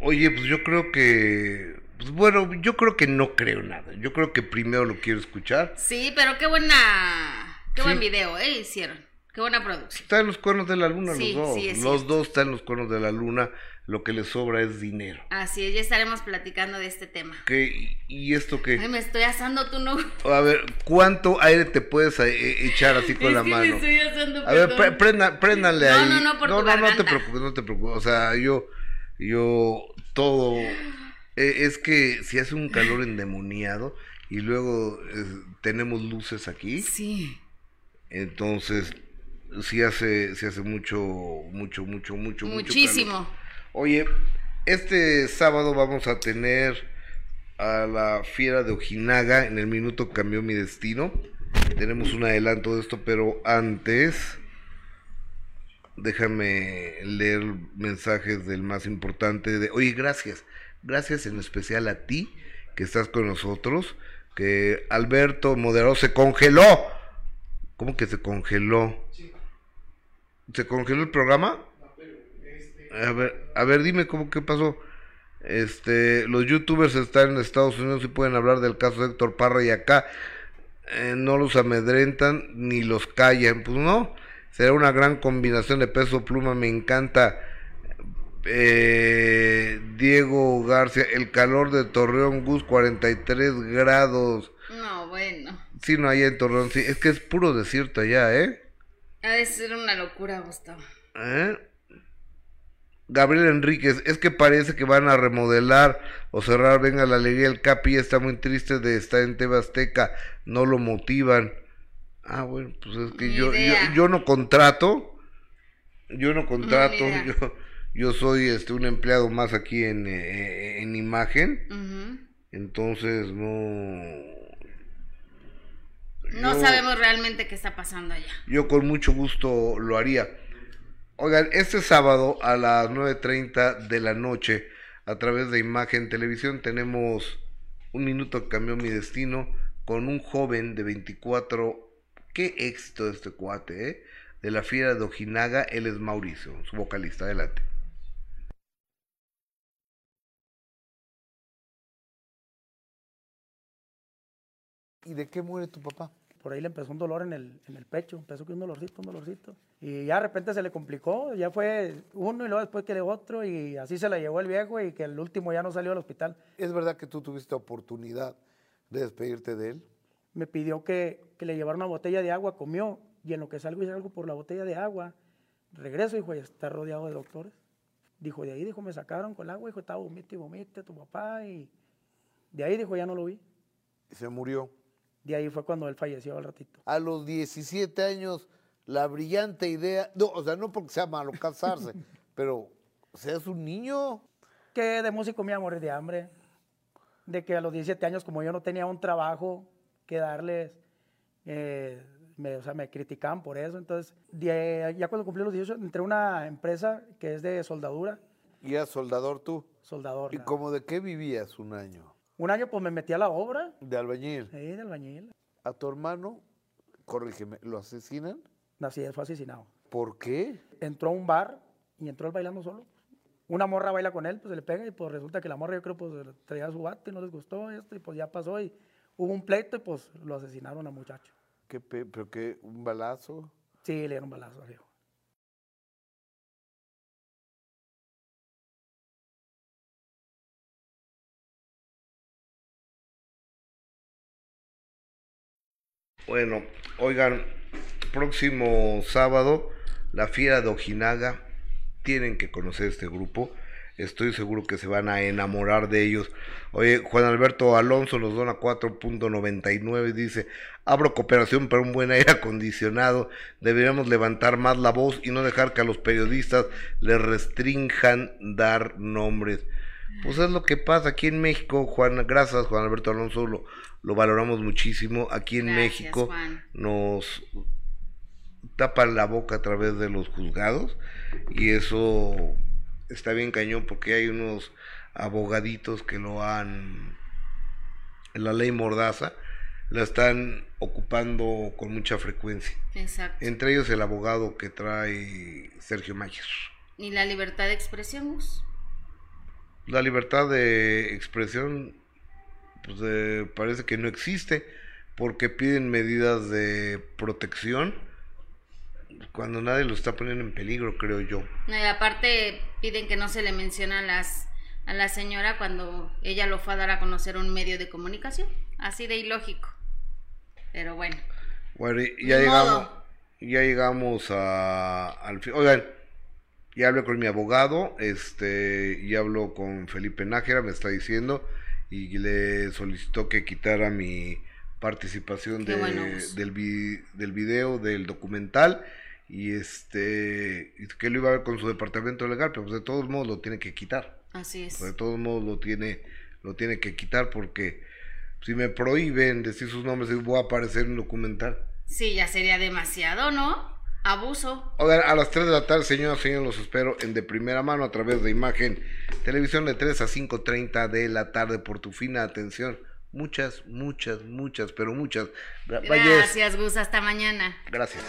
Oye, pues yo creo que, pues bueno, yo creo que no creo nada. Yo creo que primero lo quiero escuchar. Sí, pero qué buena, qué Sí. buen video, ¿eh? Hicieron. Qué buena producción. Está en los cuernos de la luna Sí, los dos. sí, es los cierto. dos están en los cuernos de la luna. Lo que les sobra es dinero. Así es, ya estaremos platicando de este tema. ¿Qué? ¿Y esto qué? Ay, me estoy asando, tú no. A ver, ¿cuánto aire te puedes eh, echar así con Es la que me mano? estoy asando, A ver, perdón. prenda- préndanle No, ahí. no, no, por no, tu no, no te preocupes, no te preocupes. O sea, yo, yo, todo. eh, es que si hace un calor endemoniado y luego eh, tenemos luces aquí. Sí. Entonces, sí hace, sí hace mucho, mucho, mucho, mucho, mucho Muchísimo. calor. Oye, este sábado vamos a tener a la fiera de Ojinaga en el minuto cambió mi destino. Tenemos un adelanto de esto, pero antes déjame leer mensajes del más importante de, oye, gracias, gracias en especial a ti que estás con nosotros, que Alberto Moderado se congeló. ¿Cómo que se congeló? ¿Se congeló el programa? A ver, a ver, dime cómo qué pasó. Este, los youtubers están en Estados Unidos y pueden hablar del caso de Héctor Parra y acá eh, no los amedrentan ni los callan. Pues no, será una gran combinación de peso pluma. Me encanta eh, Diego García, el calor de Torreón Gus 43 grados. No, bueno. Sí, no, allá en Torreón, sí, es que es puro desierto allá, ¿eh? Ha de ser una locura, Gustavo. ¿Eh? Gabriel Enríquez, es que parece que van a remodelar o cerrar, venga la alegría, el Capi está muy triste de estar en TV Azteca, no lo motivan. Ah, bueno, pues es que yo, yo, no contrato, yo no contrato, yo, yo soy este un empleado más aquí en, eh, en imagen, entonces no... No yo- sabemos realmente qué está pasando allá. yo con mucho gusto lo haría. Oigan, este sábado a las 9.30 de la noche a través de Imagen Televisión. Tenemos un minuto que cambió mi destino con un joven de 24. Qué éxito este cuate, ¿eh? De la fiera de Ojinaga, él es Mauricio, su vocalista. Adelante. ¿Y de qué muere tu papá? Por ahí le empezó un dolor en el, en el pecho, empezó con un dolorcito, un dolorcito. Y ya de repente se le complicó, ya fue uno y luego después que el otro y así se la llevó el viejo y que el último ya no salió al hospital. ¿Es verdad que tú tuviste oportunidad de despedirte de él? Me pidió que, que le llevara una botella de agua, comió y en lo que salgo hice algo por la botella de agua. Regreso, hijo, y está rodeado de doctores. Dijo, de ahí, dijo, me sacaron con el agua, dijo, estaba vomite y vomite tu papá y de ahí, dijo, ya no lo vi. Se murió. De ahí fue cuando él falleció al ratito. A los 17 años, la brillante idea, no, o sea, no porque sea malo casarse, pero seas un niño. Que de músico me iba a morir de hambre. De que a los 17 años, como yo no tenía un trabajo que darles, eh, me, o sea, me criticaban por eso. Entonces, de- ya cuando cumplí los 18, entré a una empresa que es de soldadura. ¿Y eras soldador tú? Soldador. ¿Y como de qué vivías un año? Un año pues me metí a la obra. De albañil. Sí, de albañil. A tu hermano, corrígeme, ¿lo asesinan? Así es, fue asesinado. ¿Por qué? Entró a un bar y entró él bailando solo. Una morra baila con él, pues se le pega y pues resulta que la morra yo creo pues traía su bate, no les gustó esto y pues ya pasó y hubo un pleito y pues lo asesinaron al muchacho. ¿Qué pe- ¿Pero qué? ¿Un balazo? Sí, le dieron un balazo al Bueno, oigan, próximo sábado, la fiera de Ojinaga, tienen que conocer este grupo. Estoy seguro que se van a enamorar de ellos. Oye, Juan Alberto Alonso nos dona 4.99 y dice, abro cooperación para un buen aire acondicionado. Deberíamos levantar más la voz y no dejar que a los periodistas les restrinjan dar nombres. Pues es lo que pasa aquí en México, Juan, gracias Juan Alberto Alonso, lo, lo valoramos muchísimo. Aquí en Gracias, México Juan. nos tapan la boca a través de los juzgados y eso está bien cañón porque hay unos abogaditos que lo han la ley mordaza la están ocupando con mucha frecuencia Exacto. entre ellos el abogado que trae Sergio Mayer ¿Y la libertad de expresión, Gus? la libertad de expresión pues eh, parece que no existe porque piden medidas de protección cuando nadie lo está poniendo en peligro creo yo No, y aparte piden que no se le menciona a las a la señora cuando ella lo fue a dar a conocer un medio de comunicación. Así de ilógico. Pero bueno. Bueno, ya llegamos, modo. ya llegamos a, al. Oigan, ya hablé con mi abogado, este, y hablo con Felipe Nájera, me está diciendo, y le solicitó que quitara mi participación Qué de- bueno, Gus. del, vi- del video, del documental, y este, que lo iba a ver con su departamento legal, pero pues de todos modos lo tiene que quitar. Así es. Pues de todos modos lo tiene, lo tiene que quitar porque si me prohíben decir sus nombres voy a aparecer en un documental. Sí, ya sería demasiado, ¿no? Abuso. Oigan, a las 3 de la tarde, señoras y señores, los espero en de primera mano a través de imagen televisión de 3 a 5.30 de la tarde por tu fina atención. Muchas, muchas, muchas, pero muchas. Valles, Gracias, Gus. Hasta mañana. gracias.